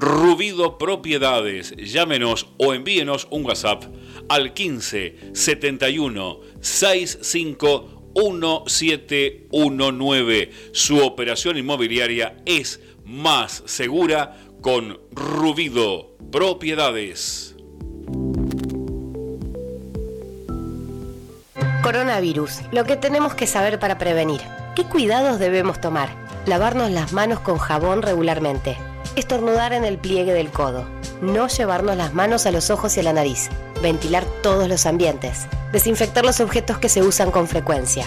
Rubido Propiedades. Llámenos o envíenos un WhatsApp al 15 71 65 1719. Su operación inmobiliaria es más segura con Rubido Propiedades. Coronavirus. Lo que tenemos que saber para prevenir. ¿Qué cuidados debemos tomar? Lavarnos las manos con jabón regularmente. Estornudar en el pliegue del codo. No llevarnos las manos a los ojos y a la nariz. Ventilar todos los ambientes Desinfectar los objetos que se usan con frecuencia.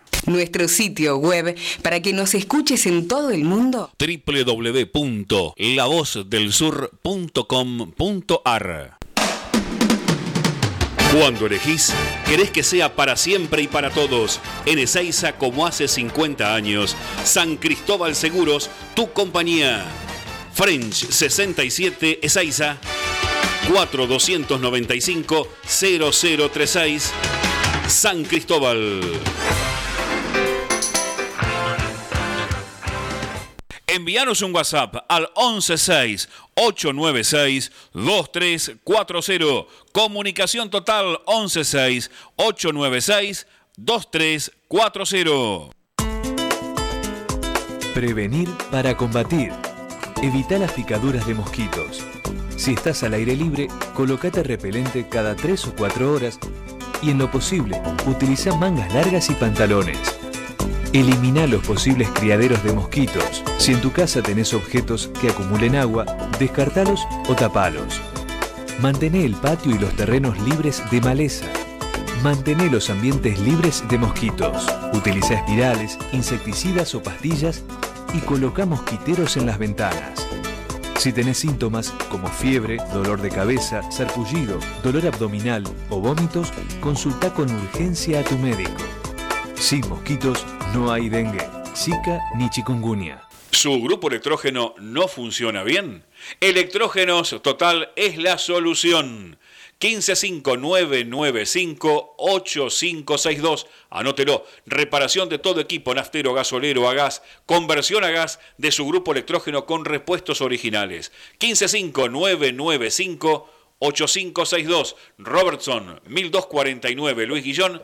Nuestro sitio web para que nos escuches en todo el mundo. www.lavozdelsur.com.ar Cuando elegís, querés que sea para siempre y para todos. En Ezeiza, como hace 50 años. San Cristóbal Seguros, tu compañía. French 67 Ezeiza. 4295 0036 San Cristóbal. Envíanos un WhatsApp al 116-896-2340. Comunicación total 116-896-2340. Prevenir para combatir. Evita las picaduras de mosquitos. Si estás al aire libre, colocate repelente cada 3 o 4 horas y en lo posible, utiliza mangas largas y pantalones. Elimina los posibles criaderos de mosquitos. Si en tu casa tenés objetos que acumulen agua, descartalos o tapalos. Mantén el patio y los terrenos libres de maleza. Mantén los ambientes libres de mosquitos. Utiliza espirales, insecticidas o pastillas y coloca mosquiteros en las ventanas. Si tenés síntomas como fiebre, dolor de cabeza, sarpullido, dolor abdominal o vómitos, consulta con urgencia a tu médico. Sin mosquitos no hay dengue, zika ni chikungunya. ¿Su grupo electrógeno no funciona bien? Electrógenos Total es la solución. 1559958562. Anótelo. Reparación de todo equipo naftero, gasolero a gas, conversión a gas de su grupo electrógeno con repuestos originales. 1559958562. Robertson 1249 Luis Guillón,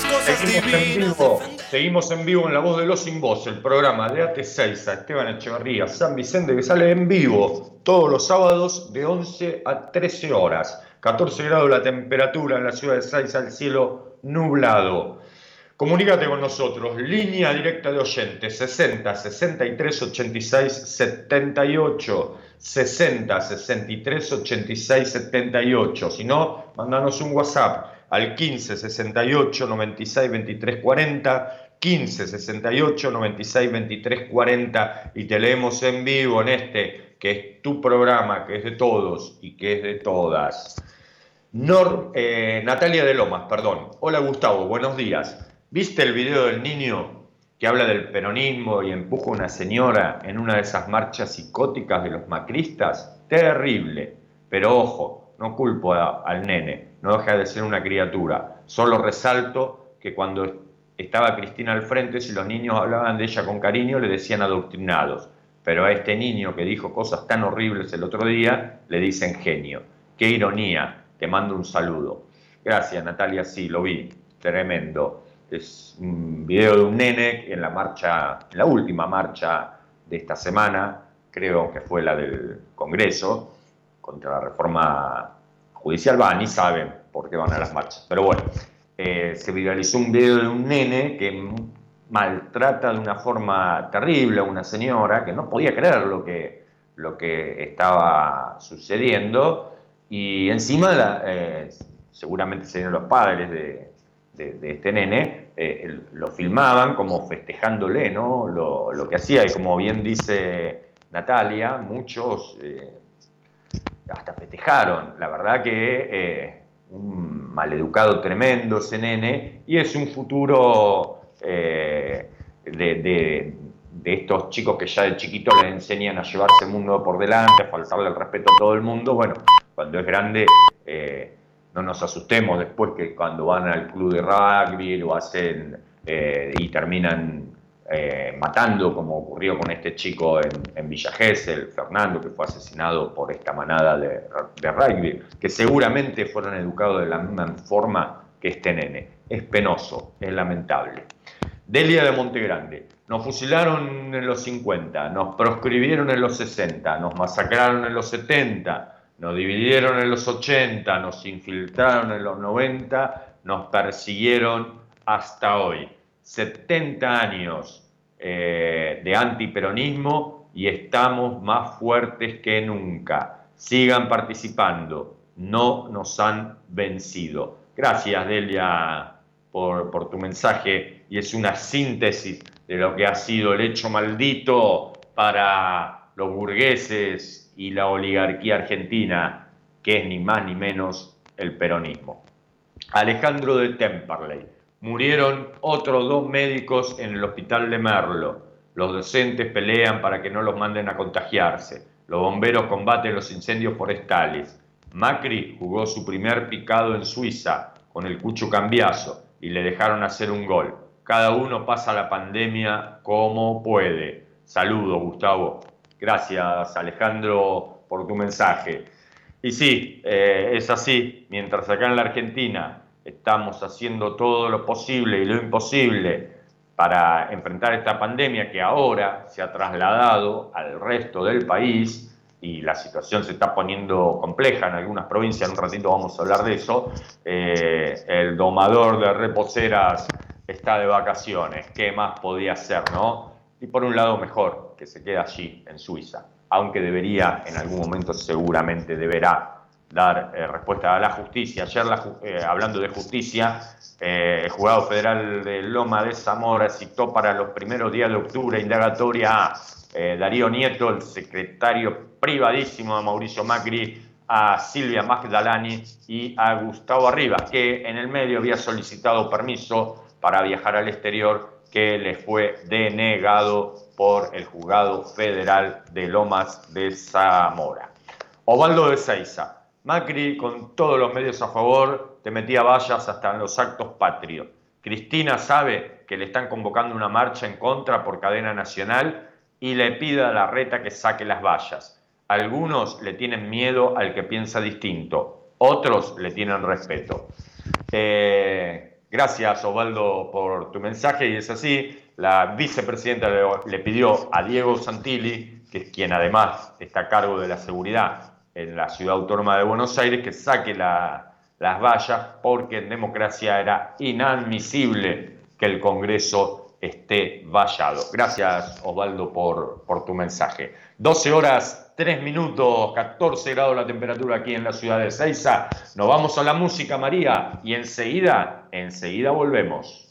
Seguimos en vivo, seguimos en vivo en La Voz de los Sin Voz, el programa de AT6 a Esteban Echeverría, San Vicente, que sale en vivo todos los sábados de 11 a 13 horas. 14 grados la temperatura en la ciudad de Saiza, el cielo nublado. Comunícate con nosotros, línea directa de oyentes 60 63 86 78 60 63 86 78. Si no, mandanos un WhatsApp al 15 68 96 23 40 15 68 96 23 40 y te leemos en vivo en este que es tu programa, que es de todos y que es de todas. Nor- eh, Natalia de Lomas, perdón. Hola Gustavo, buenos días. ¿Viste el video del niño que habla del peronismo y empuja a una señora en una de esas marchas psicóticas de los macristas? Terrible. Pero ojo, no culpo al nene, no deja de ser una criatura. Solo resalto que cuando estaba Cristina al frente, si los niños hablaban de ella con cariño, le decían adoctrinados. Pero a este niño que dijo cosas tan horribles el otro día, le dicen genio. Qué ironía, te mando un saludo. Gracias Natalia, sí, lo vi, tremendo. Es un video de un nene en la marcha, en la última marcha de esta semana, creo que fue la del Congreso, contra la reforma judicial, va, ni saben por qué van a las marchas. Pero bueno, eh, se viralizó un video de un nene que maltrata de una forma terrible a una señora que no podía creer lo que, lo que estaba sucediendo y encima la- eh, seguramente serían los padres de, de- este nene, eh, lo filmaban como festejándole ¿no? lo, lo que hacía y como bien dice Natalia, muchos hasta festejaron. La verdad que eh, un maleducado tremendo ese nene y es un futuro eh, de, estos chicos que ya de chiquito les enseñan a llevarse el mundo por delante, a faltarle el respeto a todo el mundo. Bueno, cuando es grande eh, no nos asustemos después que cuando van al club de rugby lo hacen eh, y terminan eh, matando, como ocurrió con este chico en, en Villa Gesell, Fernando, que fue asesinado por esta manada de, de que seguramente fueron educados de la misma forma que este nene. Es penoso, es lamentable. Delia de Montegrande. Nos fusilaron en los 50, nos proscribieron en los 60, nos masacraron en los 70, nos dividieron en los 80, nos infiltraron en los 90, nos persiguieron hasta hoy. 70 años eh, de antiperonismo y estamos más fuertes que nunca. Sigan participando, no nos han vencido. Gracias, Delia, por, por tu mensaje y es una síntesis de lo que ha sido el hecho maldito para los burgueses y la oligarquía argentina, que es ni más ni menos el peronismo. Alejandro de Temperley. Murieron otros dos médicos en el hospital de Merlo. Los docentes pelean para que no los manden a contagiarse. Los bomberos combaten los incendios forestales. Macri jugó su primer picado en Suiza con el Cucho Cambiazo y le dejaron hacer un gol. Cada uno pasa la pandemia como puede. Saludos, Gustavo. Gracias, Alejandro, por tu mensaje. Y sí, eh, es así. Mientras acá en la Argentina estamos haciendo todo lo posible y lo imposible para enfrentar esta pandemia que ahora se ha trasladado al resto del país y la situación se está poniendo compleja en algunas provincias, en un ratito vamos a hablar de eso, eh, el domador de reposeras está de vacaciones, ¿qué más podía hacer, no? Y por un lado mejor que se quede allí, en Suiza, aunque debería, en algún momento seguramente deberá dar eh, respuesta a la justicia. Ayer, eh, hablando de justicia, el juzgado federal de Loma de Zamora citó para los primeros días de octubre indagatoria a Darío Nieto, el secretario privadísimo de Mauricio Macri, a Silvia Magdalani y a Gustavo Arribas, que en el medio había solicitado permiso para viajar al exterior, que le fue denegado por el juzgado federal de Lomas de Zamora. Ovaldo de Seiza, Macri con todos los medios a favor, te metía vallas hasta en los actos patrios. Cristina sabe que le están convocando una marcha en contra por cadena nacional y le pide a la reta que saque las vallas. Algunos le tienen miedo al que piensa distinto, otros le tienen respeto. Eh, gracias Osvaldo por tu mensaje y es así, la vicepresidenta le, pidió a Diego Santilli, que es quien además está a cargo de la seguridad en la ciudad autónoma de Buenos Aires, que saque las vallas porque en democracia era inadmisible que el Congreso esté vallado. Gracias Osvaldo por, por tu mensaje. 12 horas 3 minutos, 14 grados la temperatura aquí en la ciudad de Ceiza. Nos vamos a la música, María, y enseguida, enseguida volvemos.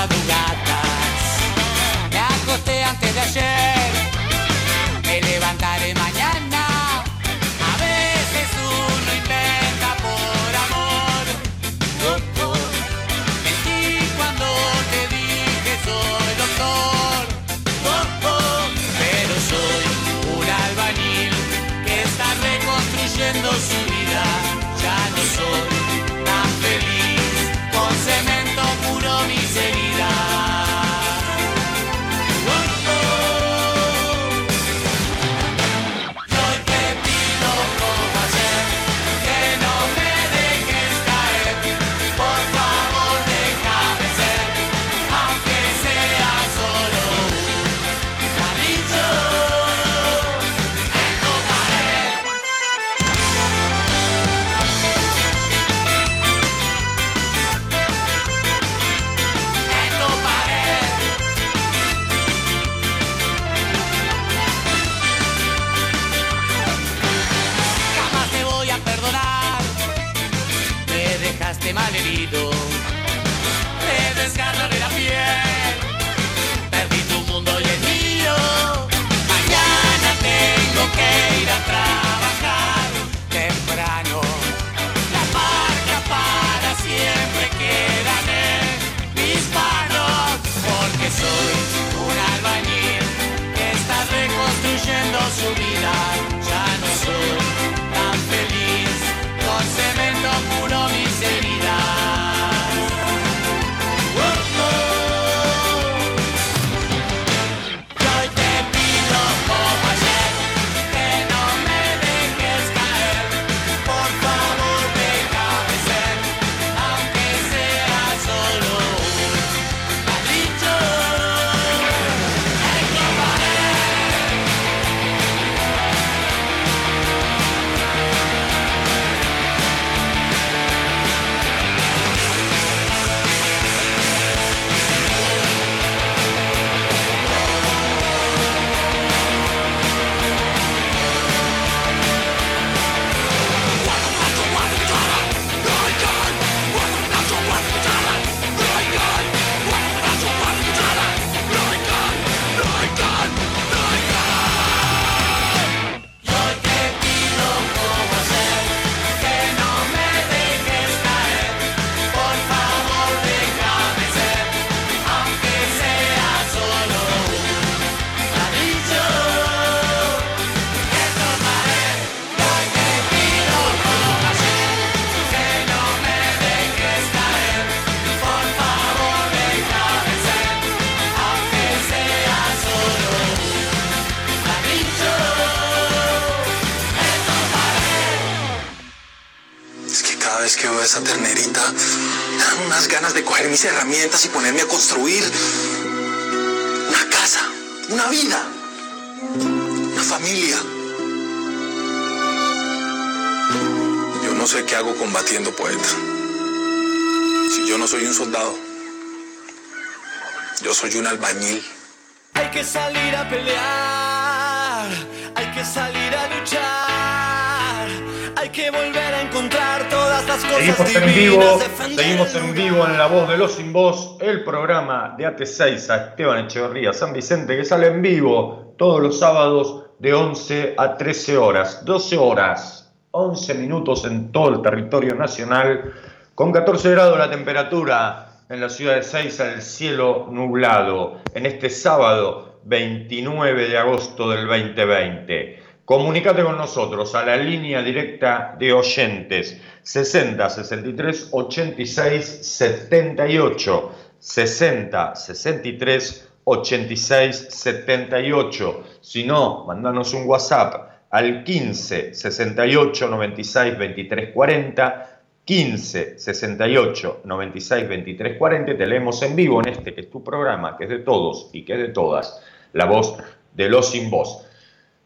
después de soy un albañil. Hay que salir a pelear, hay que salir a luchar, hay que volver a encontrar todas las cosas Seguimos en divinas, vivo, seguimos en vivo en La Voz de los Sin Voz, el programa de AT6 a Esteban Echeverría San Vicente que sale en vivo todos los sábados de 11 a 13 horas, 12 horas, 11 minutos en todo el territorio nacional, con 14 grados la temperatura en la ciudad de Seiza, el cielo nublado, en este sábado 29 de agosto del 2020. Comunicate con nosotros a la línea directa de oyentes 60 63 86 78 60 63 86 78. Si no, mandanos un WhatsApp al 15 68 96 23 40 15 68 96 23 40. Te leemos en vivo en este que es tu programa, que es de todos y que es de todas, la voz de los sin voz.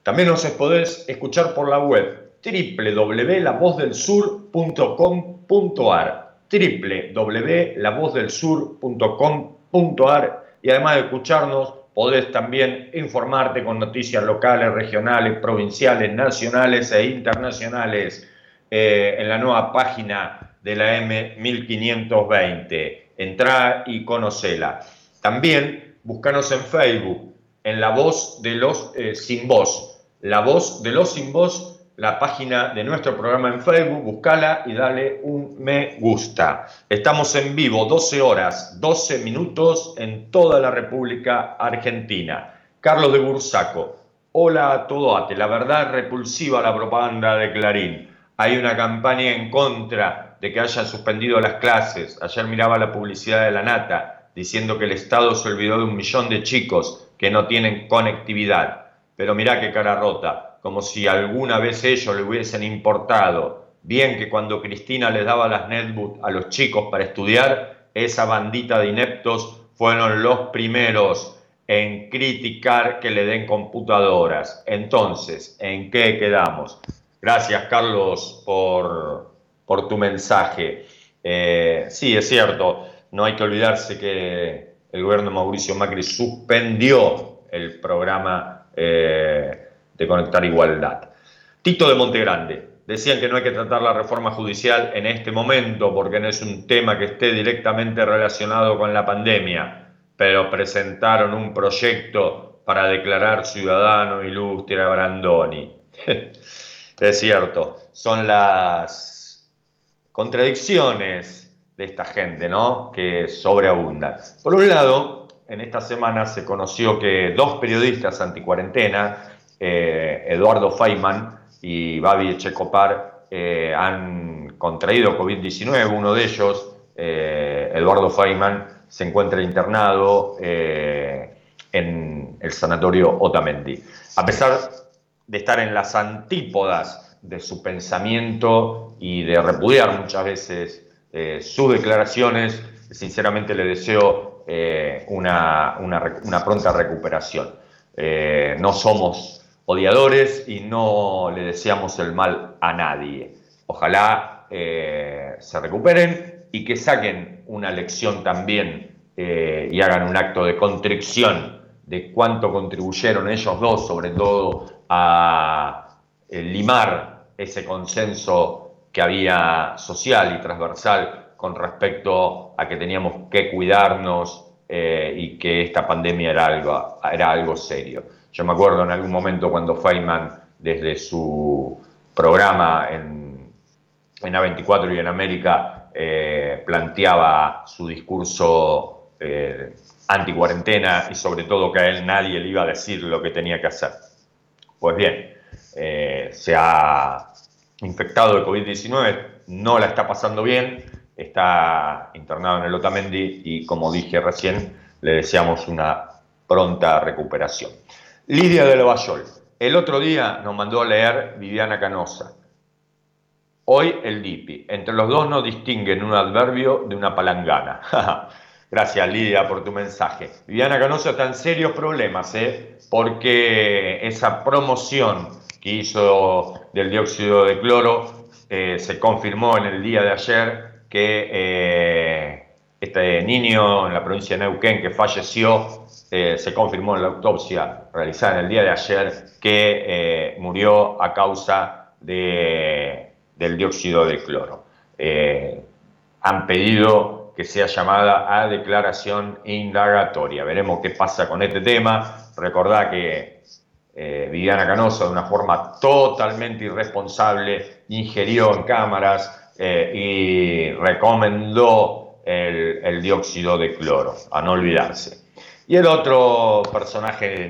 También nos podés escuchar por la web www.lavozdelsur.com.ar www.lavozdelsur.com.ar y además de escucharnos podés también informarte con noticias locales, regionales, provinciales, nacionales e internacionales eh, en la nueva página de la M1520. Entrá y conocela. También búscanos en Facebook, en La Voz de los eh, Sin Voz. La Voz de los Sin Voz la página de nuestro programa en Facebook, buscala y dale un me gusta. Estamos en vivo 12 horas, 12 minutos en toda la República Argentina. Carlos de Bursaco, hola a todo ate, la verdad repulsiva la propaganda de Clarín. Hay una campaña en contra de que hayan suspendido las clases. Ayer miraba la publicidad de la Nata diciendo que el Estado se olvidó de un millón de chicos que no tienen conectividad. Pero mirá qué cara rota como si alguna vez ellos le hubiesen importado. Bien que cuando Cristina les daba las netbooks a los chicos para estudiar, esa bandita de ineptos fueron los primeros en criticar que le den computadoras. Entonces, ¿en qué quedamos? Gracias, Carlos, por, por tu mensaje. Eh, sí, es cierto, no hay que olvidarse que el gobierno de Mauricio Macri suspendió el programa eh, de Conectar Igualdad. Tito de Montegrande, decían que no hay que tratar la reforma judicial en este momento porque no es un tema que esté directamente relacionado con la pandemia, pero presentaron un proyecto para declarar ciudadano ilustre a Brandoni. es cierto, son las contradicciones de esta gente, ¿no? Que sobreabundan. Por un lado, en esta semana se conoció que dos periodistas anticuarentena eh, Eduardo Feynman y Babi Echecopar eh, han contraído COVID-19. Uno de ellos, eh, Eduardo Feynman, se encuentra internado en el sanatorio Otamendi. A pesar de estar en las antípodas de su pensamiento y de repudiar muchas veces sus declaraciones, sinceramente le deseo una, una, pronta recuperación. no somos odiadores y no le deseamos el mal a nadie. Ojalá eh, se recuperen y que saquen una lección también eh, y hagan un acto de contrición de cuánto contribuyeron ellos dos, sobre todo a eh, limar ese consenso que había social y transversal con respecto a que teníamos que cuidarnos y que esta pandemia era algo, era algo serio. Yo me acuerdo en algún momento cuando Feynman, desde su programa en, en A24 y en América, eh, planteaba su discurso eh, anti-cuarentena y sobre todo que a él nadie le iba a decir lo que tenía que hacer. Pues bien, eh, se ha infectado de COVID-19, no la está pasando bien, está internado en el Otamendi y como dije recién, le deseamos una pronta recuperación. Lidia de Lavallol. El otro día nos mandó a leer Viviana Canosa. Hoy el DIPI. Entre los dos no distinguen un adverbio de una palangana. Gracias Lidia por tu mensaje. Viviana Canosa está en serios problemas, ¿eh? porque esa promoción que hizo del dióxido de cloro eh, se confirmó en el día de ayer que eh, este niño en la provincia de Neuquén que falleció eh, se confirmó en la autopsia realizada en el día de ayer que murió a causa de, del dióxido de cloro. Han pedido que sea llamada a declaración indagatoria. Veremos qué pasa con este tema. Recordá que Viviana Canosa, de una forma totalmente irresponsable, ingirió en cámaras y recomendó el, dióxido de cloro, a no olvidarse. Y el otro personaje,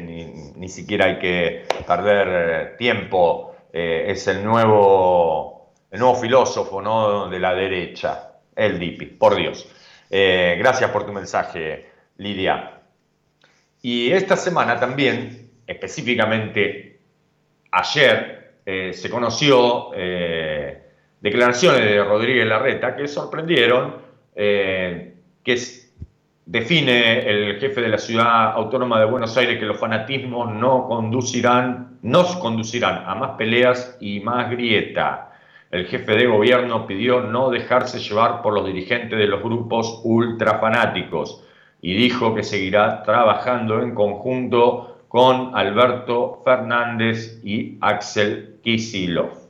ni, siquiera hay que perder tiempo, eh, es el nuevo, el nuevo filósofo ¿no? de la derecha, el Dipi, por Dios. Eh, gracias por tu mensaje, Lidia. Y esta semana también, específicamente ayer, eh, se conoció declaraciones de Rodríguez Larreta que sorprendieron, eh, que define el jefe de la ciudad autónoma de Buenos Aires que los fanatismos no conducirán, nos conducirán a más peleas y más grieta. El jefe de gobierno pidió no dejarse llevar por los dirigentes de los grupos ultrafanáticos y dijo que seguirá trabajando en conjunto con Alberto Fernández y Axel Kicillof.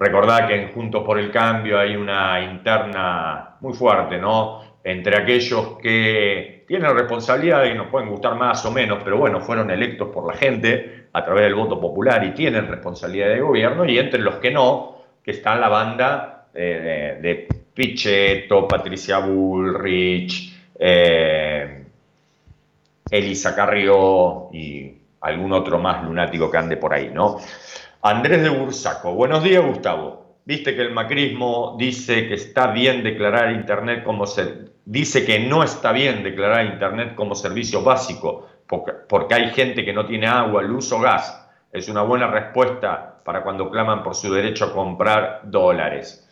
Recordá que en Juntos por el Cambio hay una interna muy fuerte, ¿no? Entre aquellos que tienen responsabilidad y nos pueden gustar más o menos, pero bueno, fueron electos por la gente a través del voto popular y tienen responsabilidad de gobierno, y entre los que no, que está la banda de, de Patricia Bullrich, eh, Elisa Carrió y algún otro más lunático que ande por ahí, ¿no? Andrés de Bursaco. Buenos días, Gustavo. Viste que el macrismo dice que está bien declarar Internet como dice que no está bien declarar Internet como servicio básico porque, porque hay gente que no tiene agua, luz o gas. Es una buena respuesta para cuando claman por su derecho a comprar dólares.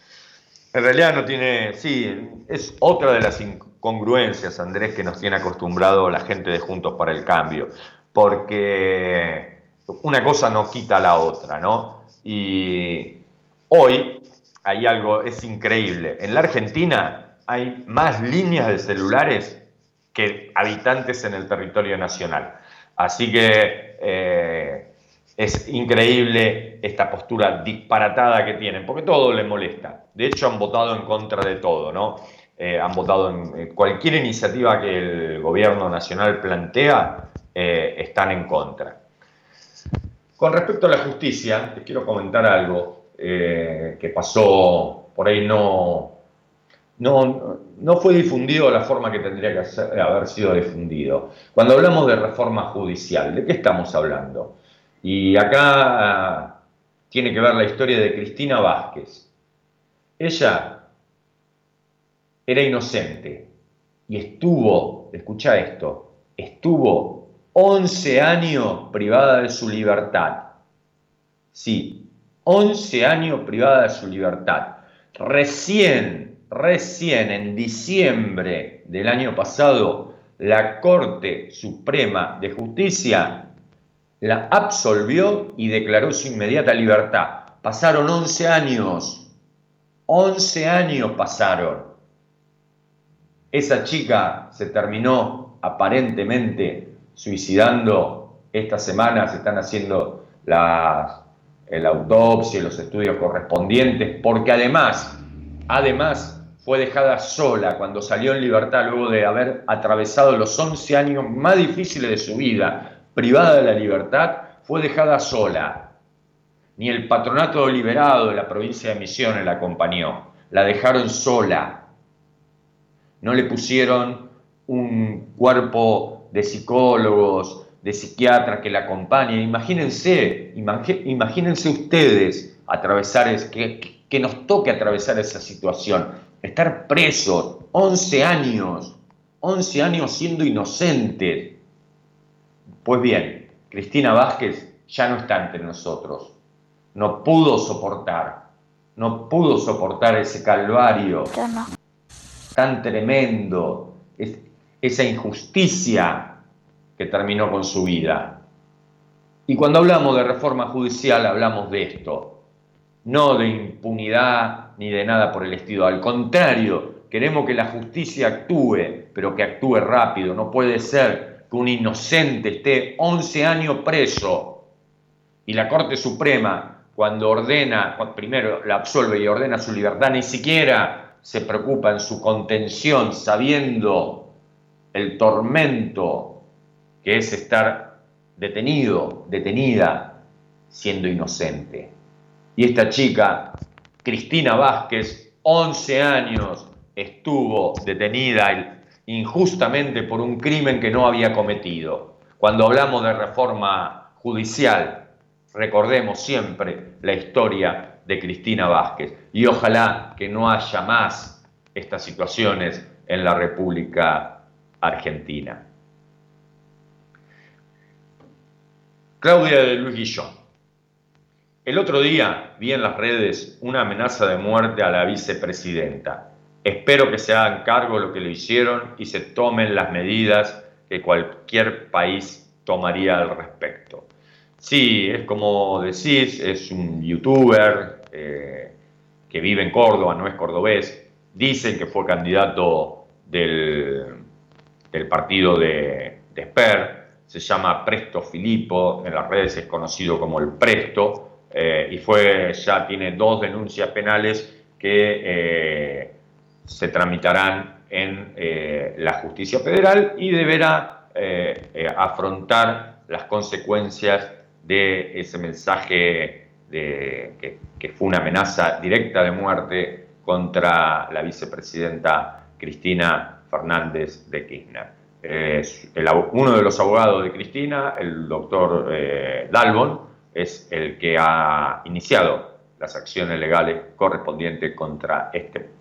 En realidad no tiene, sí, es otra de las incongruencias, Andrés, que nos tiene acostumbrado la gente de Juntos para el Cambio, porque una cosa no quita la otra, ¿no? Y hoy hay algo, es increíble, en la Argentina hay más líneas de celulares que habitantes en el territorio nacional. Así que eh, es increíble esta postura disparatada que tienen, porque todo les molesta. De hecho, han votado en contra de todo, ¿no? Eh, han votado en eh, cualquier iniciativa que el gobierno nacional plantea, eh, están en contra. Con respecto a la justicia, te quiero comentar algo eh, que pasó, por ahí no, no, no fue difundido la forma que tendría que haber sido difundido. Cuando hablamos de reforma judicial, ¿de qué estamos hablando? Y acá ah, tiene que ver la historia de Cristina Vázquez. Ella era inocente y estuvo, escucha esto, estuvo 11 años privada de su libertad. Sí, 11 años privada de su libertad. Recién, recién en diciembre del año pasado, la Corte Suprema de Justicia la absolvió y declaró su inmediata libertad. Pasaron 11 años, 11 años pasaron. Esa chica se terminó aparentemente suicidando. Esta semana se están haciendo las, la autopsia y los estudios correspondientes, porque además, además fue dejada sola cuando salió en libertad luego de haber atravesado los 11 años más difíciles de su vida, privada de la libertad, fue dejada sola. Ni el patronato deliberado de la provincia de Misiones la acompañó, la dejaron sola no le pusieron un cuerpo de psicólogos, de psiquiatras que la acompañen. Imagínense, imagínense ustedes atravesar, es, que, que nos toque atravesar esa situación, estar presos 11 años, 11 años siendo inocentes. Pues bien, Cristina Vázquez ya no está entre nosotros, no pudo soportar, no pudo soportar ese calvario tan tremendo, es- esa injusticia que terminó con su vida. Y cuando hablamos de reforma judicial hablamos de esto, no de impunidad ni de nada por el estilo. Al contrario, queremos que la justicia actúe, pero que actúe rápido. No puede ser que un inocente esté 11 años preso y la Corte Suprema, cuando ordena, primero la absolve y ordena su libertad, ni siquiera se preocupa en su contención, sabiendo el tormento que es estar detenido, detenida, siendo inocente. Y esta chica, Cristina Vázquez, 11 años, estuvo detenida injustamente por un crimen que no había cometido. Cuando hablamos de reforma judicial, recordemos siempre la historia de Cristina Vázquez y ojalá que no haya más estas situaciones en la República Argentina. Claudia de Luis Guillón. El otro día vi en las redes una amenaza de muerte a la vicepresidenta. Espero que se hagan cargo de lo que le hicieron y se tomen las medidas que cualquier país tomaría al respecto. Sí, es como decís, es un youtuber eh, que vive en Córdoba, no es cordobés. Dicen que fue candidato del, del partido de, de Esper, se llama Presto Filippo, en las redes es conocido como el Presto, eh, y fue, ya tiene dos denuncias penales que eh, se tramitarán en eh, la justicia federal y deberá eh, eh, afrontar las consecuencias de ese mensaje de, que, fue una amenaza directa de muerte contra la vicepresidenta Cristina Fernández de Kirchner. Uno de los abogados de Cristina, el doctor Dalbon, es el que ha iniciado las acciones legales correspondientes contra este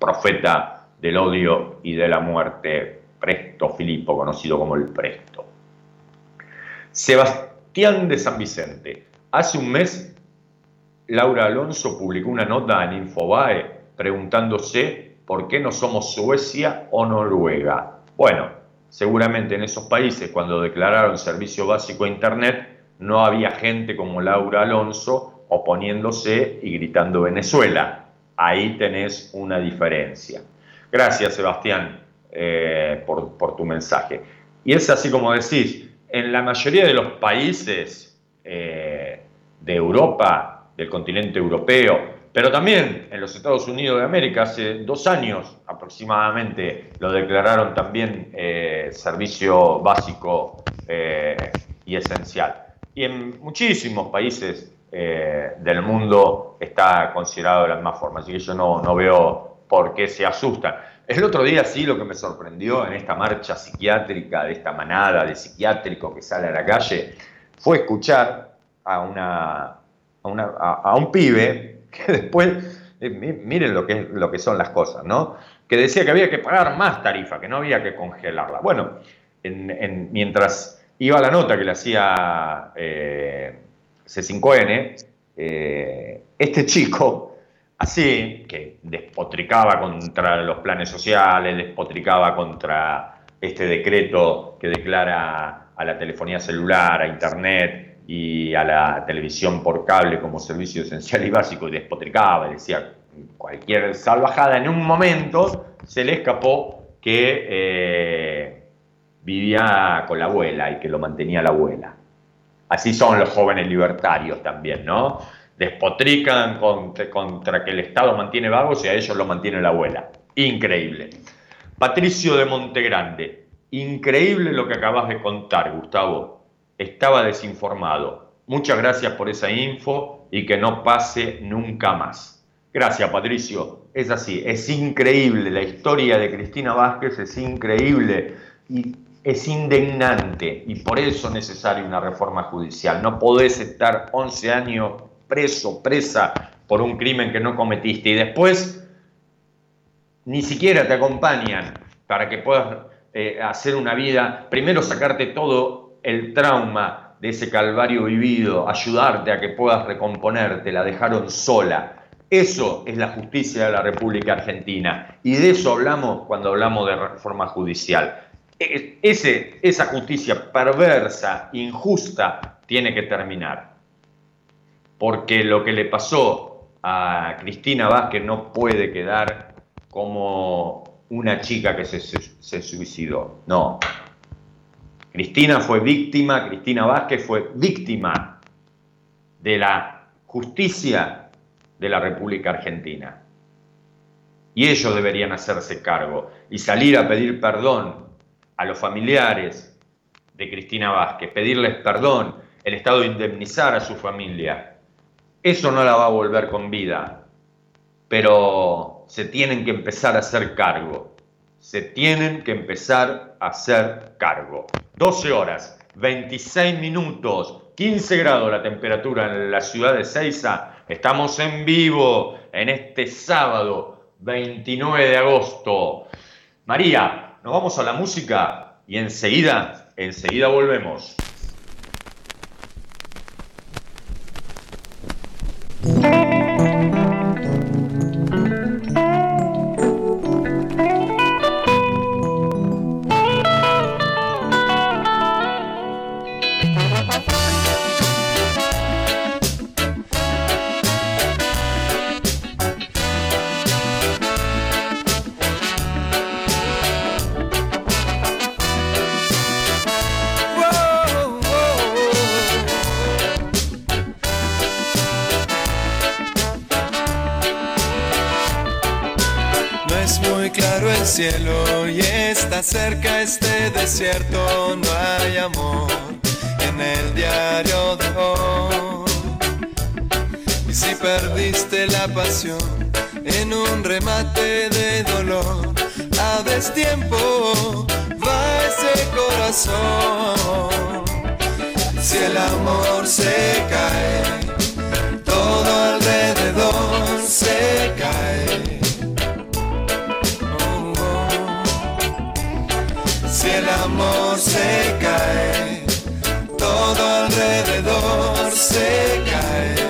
profeta del odio y de la muerte, Presto Filippo, conocido como el Presto. Sebastián de San Vicente. Hace un mes, Laura Alonso publicó una nota en Infobae preguntándose por qué no somos Suecia o Noruega. Bueno, seguramente en esos países, cuando declararon servicio básico a Internet, no había gente como Laura Alonso oponiéndose y gritando Venezuela. Ahí tenés una diferencia. Gracias, Sebastián, eh, por, tu mensaje. Y es así como decís, en la mayoría de los países eh, de Europa, del continente europeo, pero también en los Estados Unidos de América, hace dos años aproximadamente lo declararon también eh, servicio básico y esencial. Y en muchísimos países eh, del mundo está considerado de la misma forma, así que yo no, no veo por qué se asustan. El otro día sí lo que me sorprendió en esta marcha psiquiátrica, de esta manada de psiquiátricos que sale a la calle, fue escuchar a, una, a, una- a- un pibe que después, eh, mi- miren lo que, lo que son las cosas, ¿no? Que decía que había que pagar más tarifa, que no había que congelarla. Bueno, en- en- mientras iba la nota que le hacía eh, C5N, eh, este chico, así, que despotricaba contra los planes sociales, despotricaba contra este decreto que declara a la telefonía celular, a internet y a la televisión por cable como servicio esencial y básico, y despotricaba, y decía cualquier salvajada, en un momento se le escapó que eh, vivía con la abuela y que lo mantenía la abuela. Así son los jóvenes libertarios también, ¿no? Despotrican contra, que el Estado mantiene vagos y a ellos lo mantiene la abuela. Increíble. Patricio de Montegrande. Increíble lo que acabas de contar, Gustavo. Estaba desinformado. Muchas gracias por esa info y que no pase nunca más. Gracias, Patricio. Es así, es increíble. La historia de Cristina Vázquez es increíble y es indignante y por eso es necesaria una reforma judicial. No podés estar 11 años preso, presa por un crimen que no cometiste y después ni siquiera te acompañan para que puedas eh, hacer una vida, primero sacarte todo el trauma de ese calvario vivido, ayudarte a que puedas recomponerte, la dejaron sola. Eso es la justicia de la República Argentina y de eso hablamos cuando hablamos de reforma judicial. Ese, esa justicia perversa, injusta, tiene que terminar. Porque lo que le pasó a Cristina Vázquez no puede quedar como una chica que se, se- se suicidó. No. Cristina fue víctima, Cristina Vázquez fue víctima de la justicia de la República Argentina. Y ellos deberían hacerse cargo y salir a pedir perdón a los familiares de Cristina Vázquez, pedirles perdón, el Estado indemnizar a su familia. Eso no la va a volver con vida, pero se tienen que empezar a hacer cargo. Se tienen que empezar a hacer cargo. 12 horas, 26 minutos, 15 grados la temperatura en la ciudad de Ceiza. Estamos en vivo en este sábado 29 de agosto. María, nos vamos a la música y enseguida, enseguida volvemos. Cerca este desierto, no hay amor en el diario de hoy. Y si perdiste la pasión en un remate de dolor, a destiempo va ese corazón. Si el amor se cae, todo alrededor se cae. Se cae, todo alrededor se cae.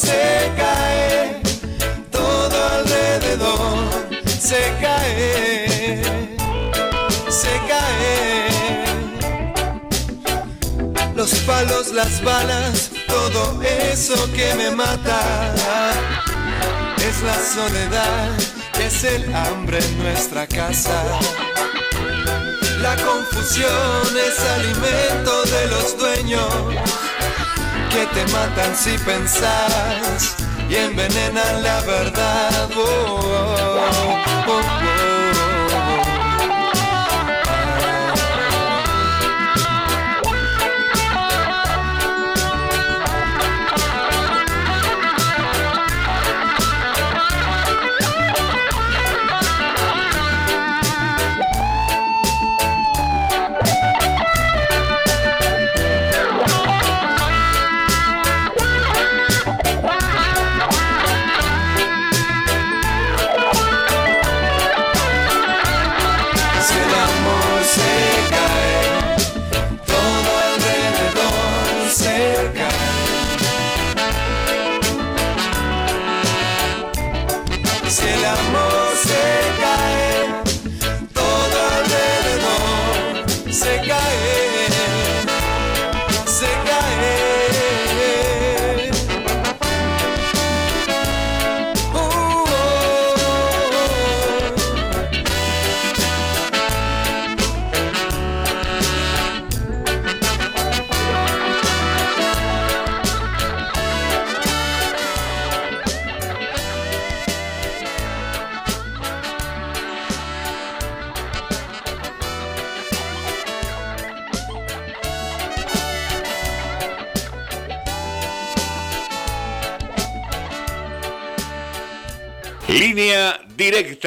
Se cae, todo alrededor se cae, se cae. Los palos, las balas, todo eso que me mata, es la soledad, es el hambre en nuestra casa. La confusión es alimento de los dueños que te matan si pensás y envenenan la verdad. Oh, oh, oh,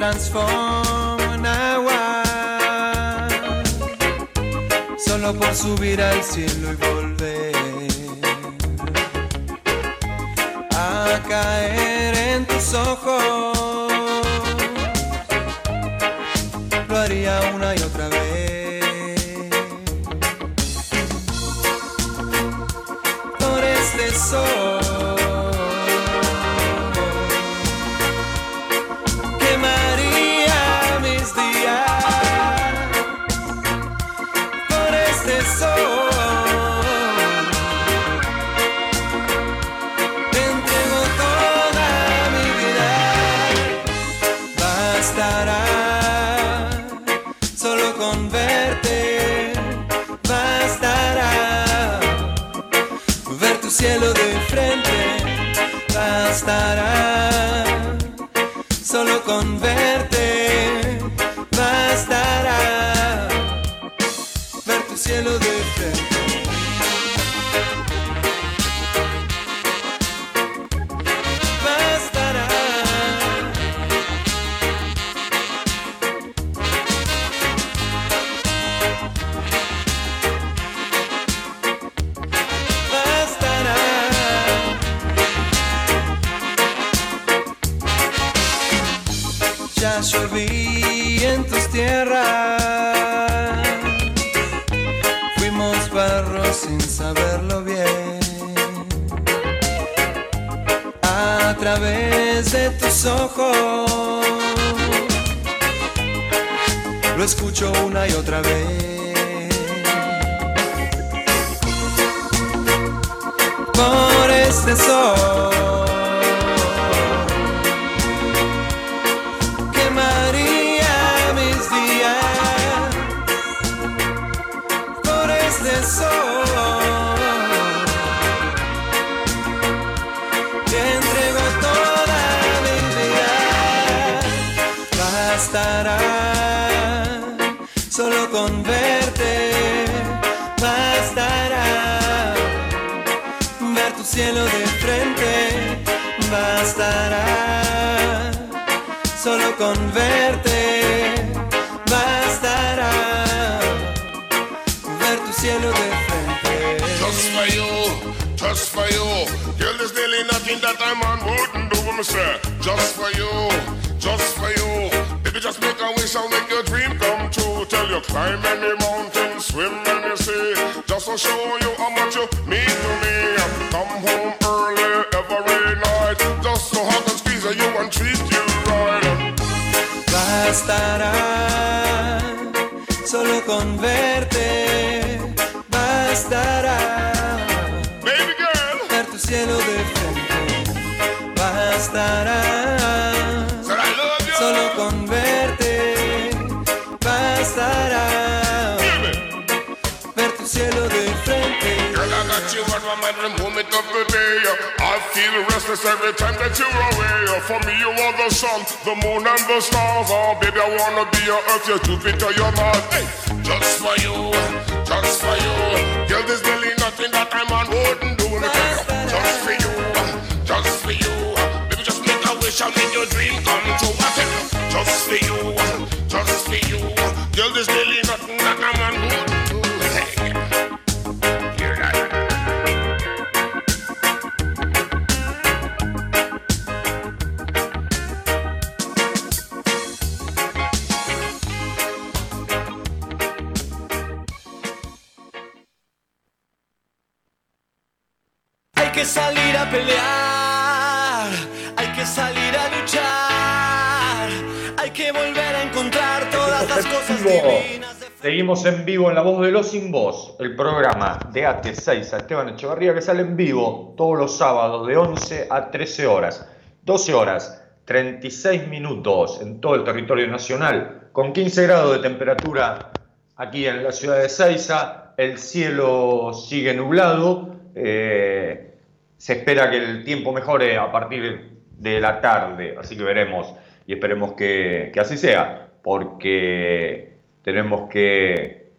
Transformo en agua. Solo por subir al cielo y volver a caer en tus ojos con verte bastará ver tu cielo de frente Just for you, just for you. Girl, there's nearly nothing that a man wouldn't do, me say. Just for you, just for you. Baby, just make a wish and make your dream come true. Tell you climb any mountain, swim any sea. Just to show you how much you mean to me. Come home bastará solo con verte bastará Baby girl. Ver tu cielo de frente bastará on my mind the moment of the day. I feel restless every time that you're away. For me, you are the sun, the moon, and the stars. Oh, baby, I wanna be your earth, your Jupiter, your Mars. Hey, just for you, just for you. Girl, there's really nothing that a man wouldn't do. Just for you, just for you. Baby, just make a wish and make your dream come true. I just for you, just for you. Girl, there's really nothing that a man wouldn't salir a pelear, hay que salir a luchar, hay que volver a encontrar todas las cosas divinas. Seguimos en vivo en La Voz de los Sin Voz, el programa de AT6 a Esteban Echevarría que sale en vivo todos los sábados de 11 a 13 horas. 12 horas, 36 minutos en todo el territorio nacional, con 15 grados de temperatura aquí en la ciudad de Seiza. El cielo sigue nublado. eh, se espera que el tiempo mejore a partir de la tarde, así que veremos y esperemos que, que así sea, porque tenemos que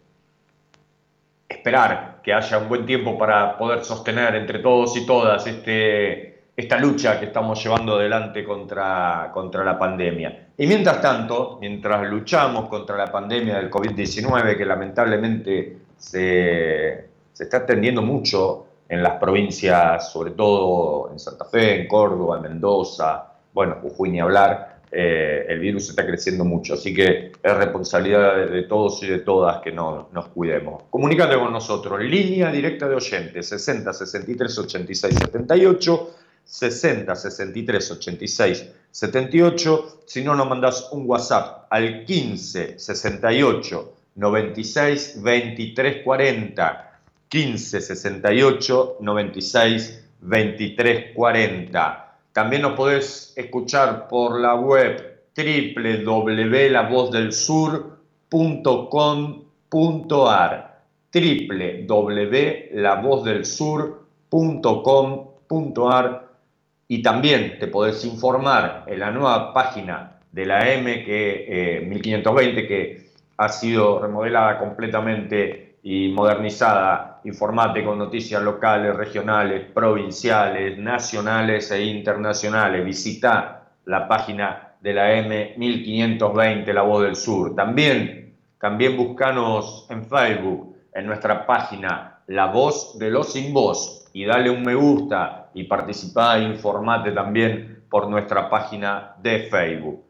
esperar que haya un buen tiempo para poder sostener entre todos y todas este, esta lucha que estamos llevando adelante contra, contra la pandemia. Y mientras tanto, mientras luchamos contra la pandemia del COVID-19, que lamentablemente se, se está extendiendo mucho en las provincias, sobre todo en Santa Fe, en Córdoba, en Mendoza, bueno, Jujuy ni hablar, eh, el virus está creciendo mucho, así que es responsabilidad de, todos y de todas que no, nos cuidemos. Comunícate con nosotros, línea directa de oyentes, 60 63 86 78, 60 63 86 78, si no nos mandás un WhatsApp al 15 68 96 23 40, 15 68 96 23 40. También nos podés escuchar por la web www.lavozdelsur.com.ar www.lavozdelsur.com.ar y también te podés informar en la nueva página de la M que, eh, 1520 que ha sido remodelada completamente y modernizada. Informate con noticias locales, regionales, provinciales, nacionales e internacionales. Visita la página de la M1520, La Voz del Sur. También, también buscanos en Facebook, en nuestra página La Voz de los Sin Voz y dale un me gusta y participá e informate también por nuestra página de Facebook.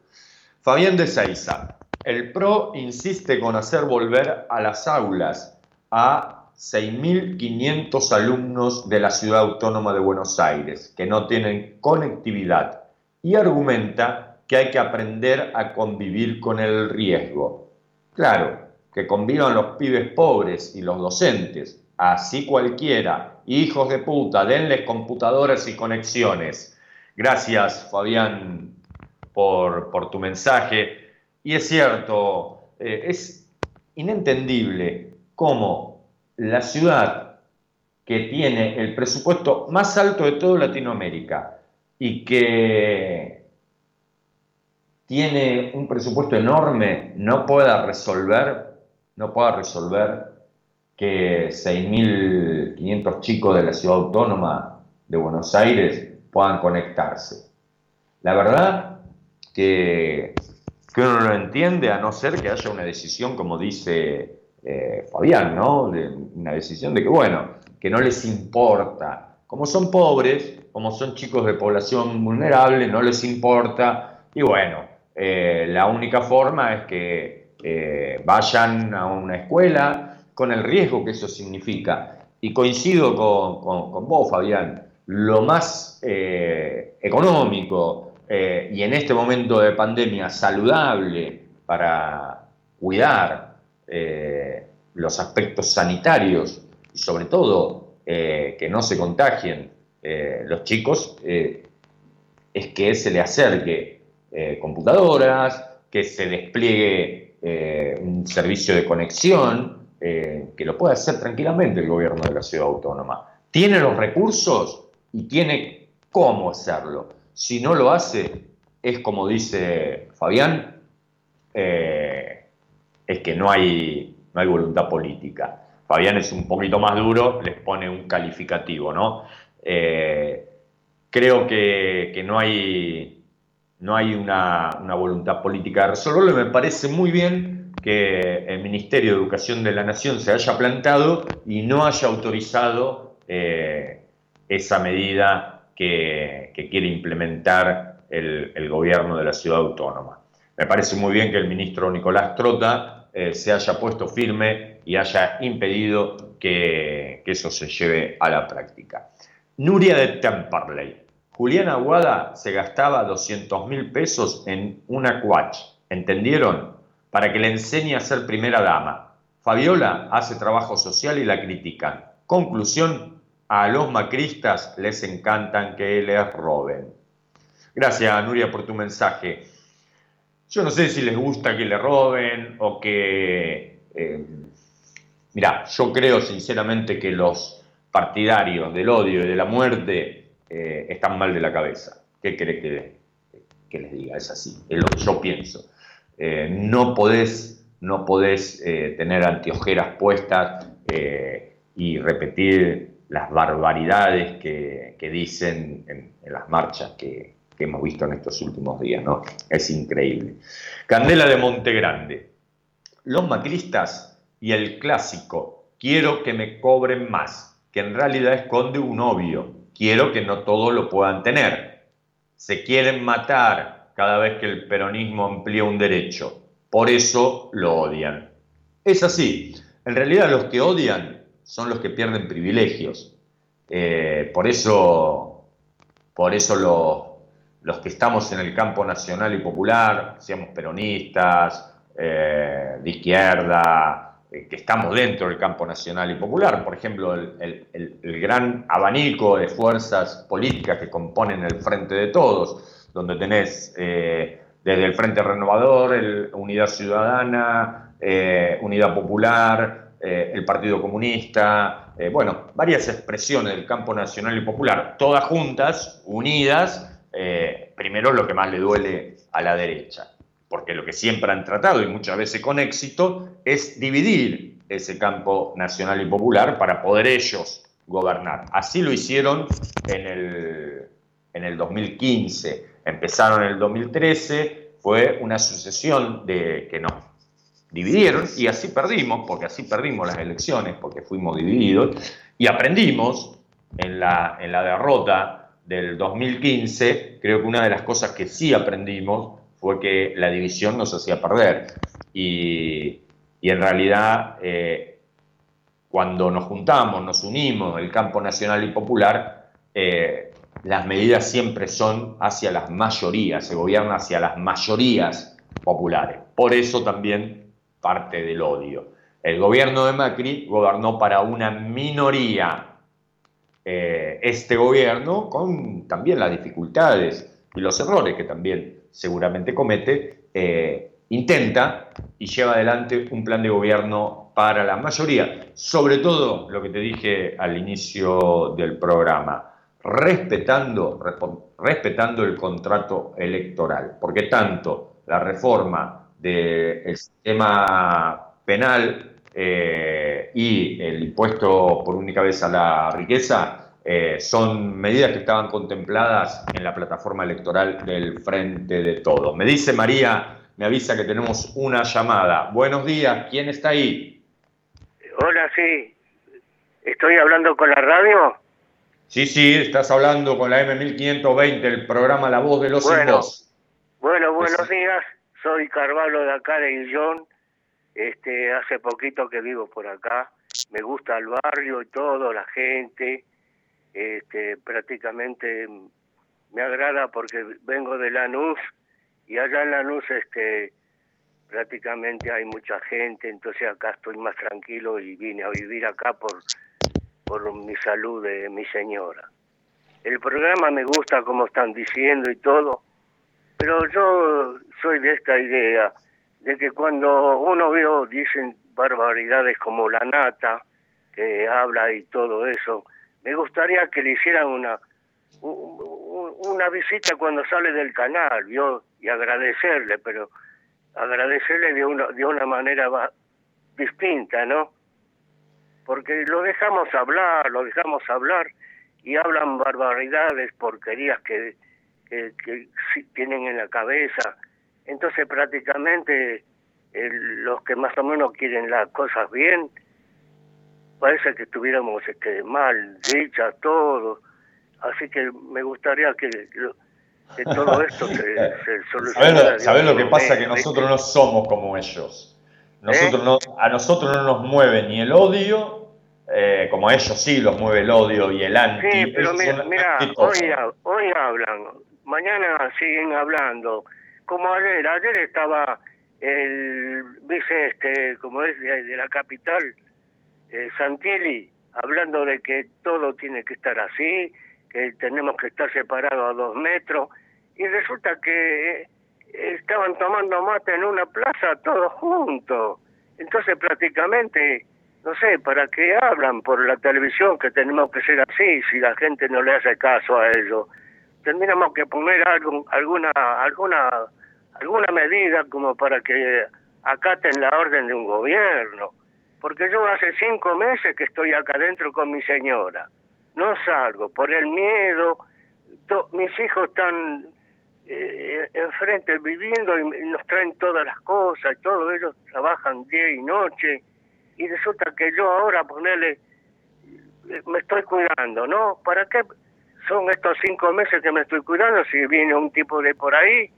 Fabián de Seiza, el PRO insiste con hacer volver a las aulas a 6.500 alumnos de la Ciudad Autónoma de Buenos Aires que no tienen conectividad y argumenta que hay que aprender a convivir con el riesgo. Claro, que convivan los pibes pobres y los docentes, así cualquiera, hijos de puta, denles computadoras y conexiones. Gracias, Fabián, por, tu mensaje. Y es cierto, eh, es inentendible cómo la ciudad que tiene el presupuesto más alto de toda Latinoamérica y que tiene un presupuesto enorme no pueda resolver, no pueda resolver que 6.500 chicos de la ciudad autónoma de Buenos Aires puedan conectarse. La verdad que, que uno no lo entiende a no ser que haya una decisión, como dice eh, Fabián, ¿no? De- una decisión de que, bueno, que no les importa. Como son pobres, como son chicos de población vulnerable, no les importa. Y bueno, eh, la única forma es que eh, vayan a una escuela con el riesgo que eso significa. Y coincido con, vos, Fabián, lo más económico y en este momento de pandemia saludable para cuidar los aspectos sanitarios y sobre todo eh, que no se contagien eh, los chicos, eh, es que se le acerque computadoras, que se despliegue un servicio de conexión, que lo puede hacer tranquilamente el gobierno de la ciudad autónoma. Tiene los recursos y tiene cómo hacerlo. Si no lo hace, es como dice Fabián, es que no hay, no hay voluntad política. Fabián es un poquito más duro, les pone un calificativo, ¿no? Eh, creo que, no hay, no hay una, voluntad política de resolverlo me parece muy bien que el Ministerio de Educación de la Nación se haya plantado y no haya autorizado eh, esa medida que, que quiere implementar el, el gobierno de la ciudad autónoma. Me parece muy bien que el ministro Nicolás Trota eh, se haya puesto firme y haya impedido que, eso se lleve a la práctica. Nuria de Temperley. Juliana Aguada se gastaba 200 mil pesos en una cuach. ¿Entendieron? Para que le enseñe a ser primera dama. Fabiola hace trabajo social y la critican. Conclusión, a los macristas les encantan que les roben. Gracias, Nuria, por tu mensaje. Yo no sé si les gusta que le roben o que... eh, mirá, yo creo sinceramente que los partidarios del odio y de la muerte eh, están mal de la cabeza. ¿Qué querés que, que les diga? Es así, es lo que yo pienso. Eh, no podés, no podés eh, tener anteojeras puestas y repetir las barbaridades que, dicen en, en las marchas que, que hemos visto en estos últimos días, ¿no? Es increíble. Candela de Montegrande. Los macristas y el clásico, quiero que me cobren más, que en realidad esconde un obvio, quiero que no todos lo puedan tener. Se quieren matar cada vez que el peronismo amplía un derecho, por eso lo odian. Es así, en realidad los que odian son los que pierden privilegios. Eh, por eso, por eso lo- los que estamos en el campo nacional y popular, seamos peronistas, eh, de izquierda, eh, que estamos dentro del campo nacional y popular, por ejemplo, el, el- el- gran abanico de fuerzas políticas que componen el Frente de Todos, donde tenés eh, desde el Frente Renovador, Unidad Ciudadana, Unidad Popular, el Partido Comunista, bueno, varias expresiones del campo nacional y popular, todas juntas, unidas, eh, primero lo que más le duele a la derecha, porque lo que siempre han tratado, y muchas veces con éxito, es dividir ese campo nacional y popular para poder ellos gobernar. Así lo hicieron en el, en el 2015, empezaron en el 2013, fue una sucesión de que nos dividieron y así perdimos, porque así perdimos las elecciones, porque fuimos divididos, y aprendimos en la, en la derrota del 2015, creo que una de las cosas que sí aprendimos fue que la división nos hacía perder. Y, y en realidad, eh, cuando nos juntamos, nos unimos, el campo nacional y popular, eh, las medidas siempre son hacia las mayorías, se gobierna hacia las mayorías populares. Por eso también parte del odio. El gobierno de Macri gobernó para una minoría. Eh, este gobierno, con también las dificultades y los errores que también seguramente comete, eh, intenta y lleva adelante un plan de gobierno para la mayoría, sobre todo lo que te dije al inicio del programa, respetando, respetando el contrato electoral, porque tanto la reforma del sistema penal eh, y el impuesto por única vez a la riqueza eh, son medidas que estaban contempladas en la plataforma electoral del Frente de Todos. Me dice María, me avisa que tenemos una llamada. Buenos días, ¿quién está ahí? Hola, sí. ¿Estoy hablando con la radio? Sí, sí, estás hablando con la M1520, el programa La Voz de los Sin Bueno. Voz. Bueno, buenos días. Soy Carvalho de acá de Illón. Este, hace poquito que vivo por acá. Me gusta el barrio y todo, la gente. Este, prácticamente me agrada porque vengo de Lanús y allá en Lanús este, prácticamente hay mucha gente, entonces acá estoy más tranquilo y vine a vivir acá por, por mi salud de mi señora. El programa me gusta como están diciendo y todo, pero yo soy de esta idea de que cuando uno veo, dicen barbaridades como la nata, que habla y todo eso, me gustaría que le hicieran una una visita cuando sale del canal, yo y agradecerle, pero agradecerle de una de una manera distinta, ¿no? Porque lo dejamos hablar, lo dejamos hablar y hablan barbaridades, porquerías que, que, que tienen en la cabeza. Entonces prácticamente el- los que más o menos quieren las cosas bien, parece que estuviéramos este, mal dichas todos. Así que me gustaría que, todo esto se, se solucionara. ¿Sabés lo, sabés que pasa? Que manera, nosotros no somos como ellos. ¿Eh? Nosotros no, a nosotros no nos mueve ni el odio, eh, como a ellos sí los mueve el odio y el anti. Sí, pero mira, hoy, hoy hablan, mañana siguen hablando. Como ayer, ayer estaba el vice, este, como es de, la capital, eh, Santilli, hablando de que todo tiene que estar así, que tenemos que estar separados a dos metros, y resulta que eh, estaban tomando mate en una plaza todos juntos. Entonces prácticamente, no sé, ¿para qué hablan por la televisión que tenemos que ser así si la gente no le hace caso a ellos? Tendríamos que poner algún, alguna, alguna, alguna medida como para que acaten la orden de un gobierno. Porque yo hace cinco meses que estoy acá adentro con mi señora. No salgo por el miedo. Mis hijos están eh, enfrente viviendo y nos traen todas las cosas y todo. Ellos trabajan día y noche. Y resulta que yo ahora ponerle, eh, me estoy cuidando, ¿no? ¿Para qué son estos cinco meses que me estoy cuidando si viene un tipo de por ahí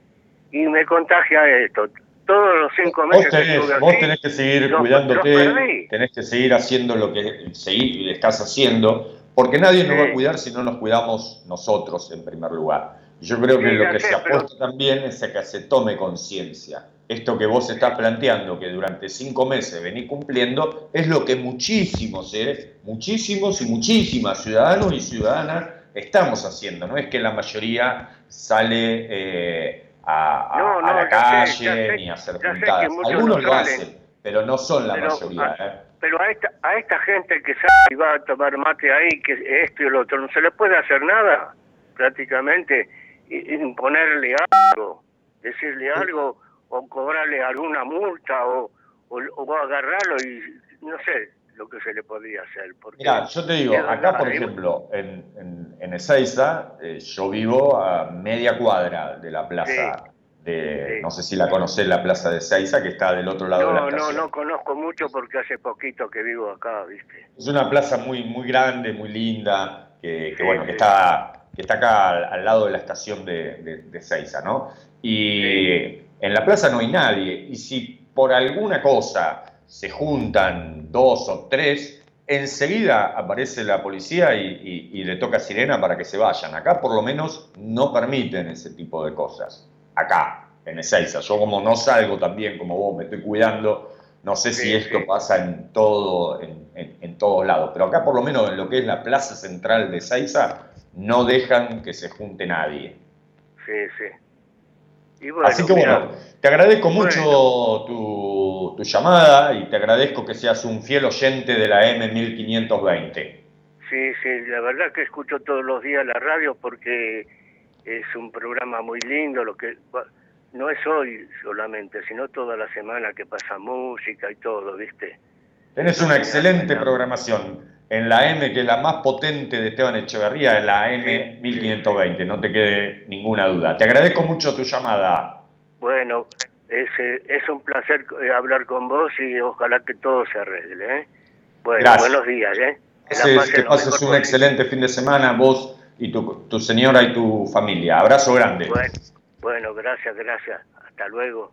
y me contagia esto? Todos los cinco Vos meses que tenés, estuve vos tenés que seguir los- los cuidándote, perdí. tenés que seguir haciendo lo que seguir, estás haciendo, porque nadie nos va a Sí. cuidar si no nos cuidamos nosotros en primer lugar. Yo creo que Sí, lo que sé, se pero- apuesta también es a que se tome conciencia. Esto que vos estás planteando, que durante cinco meses venís cumpliendo, es lo que muchísimos, ¿eh? muchísimos y muchísimas ciudadanos y ciudadanas estamos haciendo. No es que la mayoría sale eh, a, a- No, a no, la sé, calle sé, ni a hacer muchos Algunos no lo salen. hacen, pero no son la Pero, mayoría. ¿eh? pero a esta, a esta gente que sale y va a tomar mate ahí, que esto y lo otro, no se le puede hacer nada, prácticamente, imponerle algo, decirle algo, o cobrarle alguna multa, o, o, o agarrarlo y no sé lo que se le podría hacer. Porque Mira, yo te digo, acá por ejemplo, en, en, en Ezeiza, eh, yo vivo a media cuadra de la plaza de, no sé si la conocés, la plaza de Ezeiza, que está del otro lado de la No, no, estación. no conozco mucho porque hace poquito que vivo acá, ¿viste? Es una plaza muy, muy grande, muy linda, que, que, bueno, que está, que está acá al, al lado de la estación de, de, de Ezeiza, ¿no? Y en la plaza no hay nadie, y si por alguna cosa se juntan dos o tres, enseguida aparece la policía y, y- y le toca sirena para que se vayan. Acá por lo menos no permiten ese tipo de cosas. Acá, en Ezeiza. Yo como no salgo también como vos, me estoy cuidando, no sé si esto pasa en todo, en, en- en todos lados. Pero acá por lo menos en lo que es la plaza central de Ezeiza, no dejan que se junte nadie. Sí, sí. Y bueno, Así que mira, bueno, te agradezco mucho tu, tu llamada y te agradezco que seas un fiel oyente de la M1520. Sí, sí, la verdad que escucho todos los días la radio porque es un programa muy lindo, lo que no es hoy solamente, sino toda la semana que pasa música y todo, ¿viste? Tenés una excelente programación en la M, que es la más potente de Esteban Echeverría, en la M1520, no te quede ninguna duda. Te agradezco mucho tu llamada. Bueno, es, eh, es un placer eh, hablar con vos y ojalá que todo se arregle, ¿eh? Bueno, Gracias. buenos días, ¿eh? Que pasen pases un excelente fin de semana, vos y tu, tu señora y tu familia. Abrazo grande. Bueno, bueno, gracias, gracias. Hasta luego.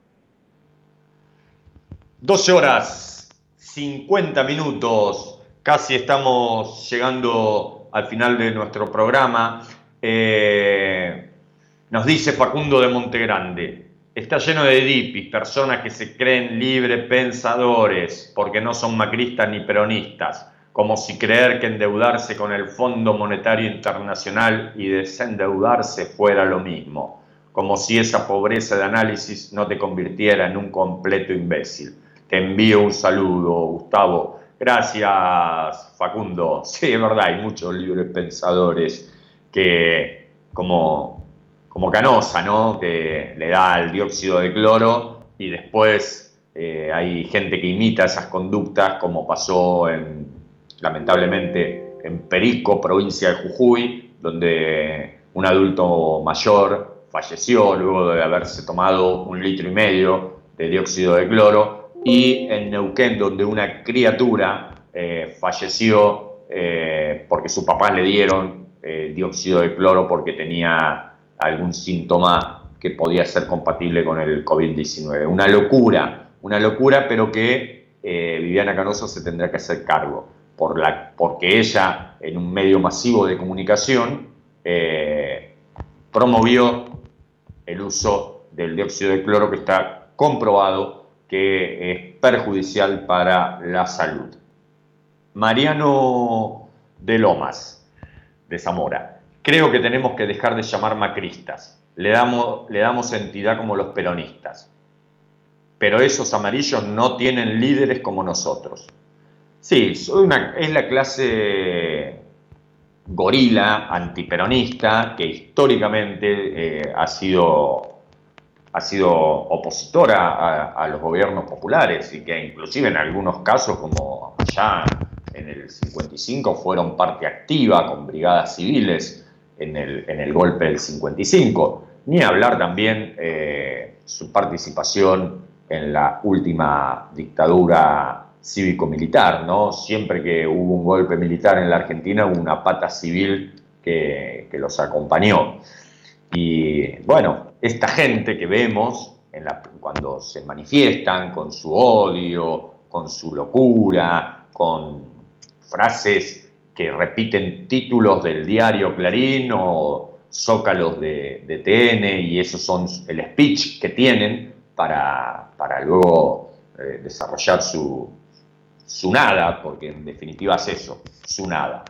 12 horas 50 minutos, casi estamos llegando al final de nuestro programa. Eh, nos dice Facundo de Montegrande, está lleno de dipis, personas que se creen libres pensadores porque no son macristas ni peronistas, como si creer que endeudarse con el Fondo Monetario Internacional y desendeudarse fuera lo mismo, como si esa pobreza de análisis no te convirtiera en un completo imbécil. Te envío un saludo, Gustavo. Gracias, Facundo. Sí, es verdad, hay muchos libres pensadores que, como, como Canosa, ¿no? Que le da el dióxido de cloro y después eh, hay gente que imita esas conductas, como pasó en, lamentablemente en Perico, provincia de Jujuy, donde un adulto mayor falleció luego de haberse tomado un litro y medio de dióxido de cloro, y en Neuquén, donde una criatura eh, falleció eh, porque sus papás le dieron eh, dióxido de cloro porque tenía algún síntoma que podía ser compatible con el COVID-19. Una locura, una locura, pero que Viviana Canoso se tendrá que hacer cargo, por la, porque ella, en un medio masivo de comunicación, promovió el uso del dióxido de cloro que está comprobado que es perjudicial para la salud. Mariano de Lomas, de Zamora. Creo que tenemos que dejar de llamar macristas. Le damos, le damos entidad como los peronistas. Pero esos amarillos no tienen líderes como nosotros. Sí, soy una, es la clase gorila antiperonista que históricamente eh, ha sido ha sido opositora a, los gobiernos populares y que inclusive en algunos casos, como allá en el 55, fueron parte activa con brigadas civiles en el, en el golpe del 55. Ni hablar también eh, su participación en la última dictadura cívico-militar, ¿no? Siempre que hubo un golpe militar en la Argentina hubo una pata civil que, que los acompañó. Y bueno, esta gente que vemos cuando se manifiestan con su odio, con su locura, con frases que repiten títulos del diario Clarín o zócalos de, de TN y esos son el speech que tienen para, para luego eh, desarrollar su, su nada, porque en definitiva es eso, su nada.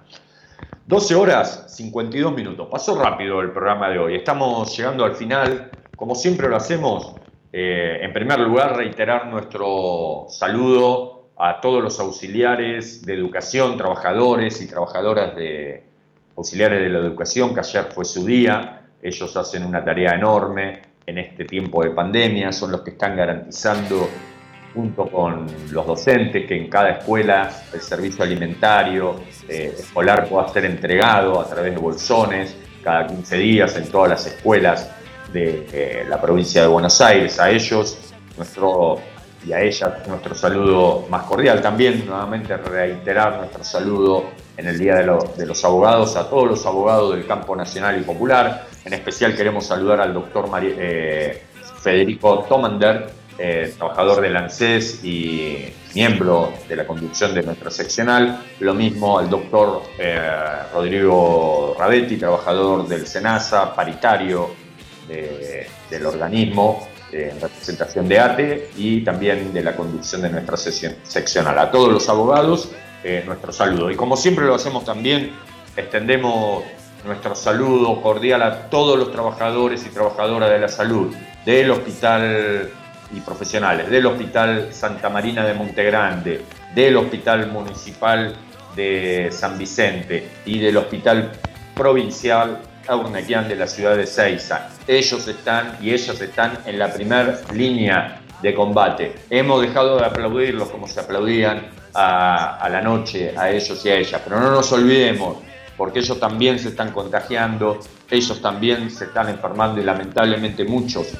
12 horas 52 minutos. Pasó rápido el programa de hoy. Estamos llegando al final. Como siempre lo hacemos, eh, en primer lugar reiterar nuestro saludo a todos los auxiliares de educación, trabajadores y trabajadoras de auxiliares de la educación, que ayer fue su día. Ellos hacen una tarea enorme en este tiempo de pandemia, son los que están garantizando junto con los docentes, que en cada escuela el servicio alimentario eh, escolar pueda ser entregado a través de bolsones cada 15 días en todas las escuelas de eh, la provincia de Buenos Aires. A ellos nuestro, y a ellas nuestro saludo más cordial. También nuevamente reiterar nuestro saludo en el Día de, lo- de los Abogados a todos los abogados del campo nacional y popular. En especial queremos saludar al doctor eh, Federico Tomander, eh, trabajador del ANSES y miembro de la conducción de nuestra seccional. Lo mismo al doctor eh, Rodrigo Rabetti, trabajador del SENASA, paritario de- del organismo eh, en representación de ATE y también de la conducción de nuestra seccional. A todos los abogados, nuestro saludo. Y como siempre lo hacemos también, extendemos nuestro saludo cordial a todos los trabajadores y trabajadoras de la salud, del hospital y profesionales, del Hospital Santa Marina de Montegrande, del Hospital Municipal de San Vicente y del Hospital Provincial Aurnequian de la ciudad de Ceiza. Ellos están y ellas están en la primera línea de combate. Hemos dejado de aplaudirlos como se aplaudían a, a la noche a ellos y a ellas, pero no nos olvidemos, porque ellos también se están contagiando, ellos también se están enfermando y lamentablemente muchos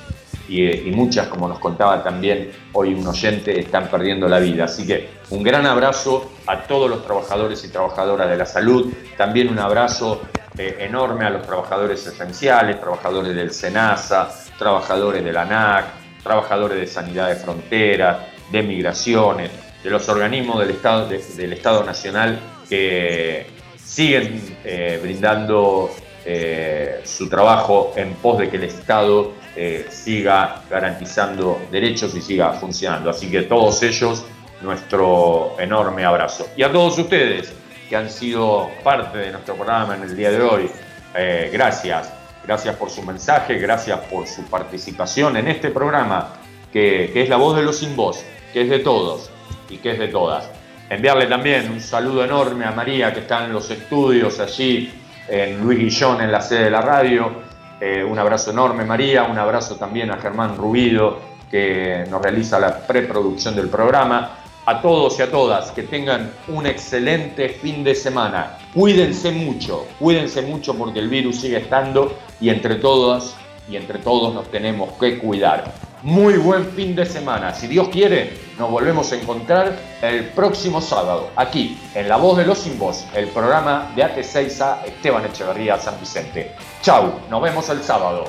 y, muchas, como nos contaba también hoy un oyente, están perdiendo la vida. Así que un gran abrazo a todos los trabajadores y trabajadoras de la salud, también un abrazo eh, enorme a los trabajadores esenciales, trabajadores del SENASA, trabajadores de la ANAC, trabajadores de Sanidad de Fronteras, de Migraciones, de los organismos del Estado, de- del Estado Nacional que siguen eh, brindando eh, su trabajo en pos de que el Estado eh, siga garantizando derechos y siga funcionando. Así que todos ellos, nuestro enorme abrazo. Y a todos ustedes que han sido parte de nuestro programa en el día de hoy, eh, gracias. Gracias por su mensaje, gracias por su participación en este programa que, que es la voz de los sin voz, que es de todos y que es de todas. Enviarle también un saludo enorme a María que está en los estudios allí en Luis Guillón en la sede de la radio. Eh, un abrazo enorme María, un abrazo también a Germán Rubido que nos realiza la preproducción del programa. A todos y a todas que tengan un excelente fin de semana. Cuídense mucho, cuídense mucho porque el virus sigue estando y entre todas y entre todos nos tenemos que cuidar. Muy buen fin de semana. Si Dios quiere, nos volvemos a encontrar el próximo sábado, aquí, en La Voz de los Sin Voz, el programa de AT6A Esteban Echeverría San Vicente. Chau, nos vemos el sábado.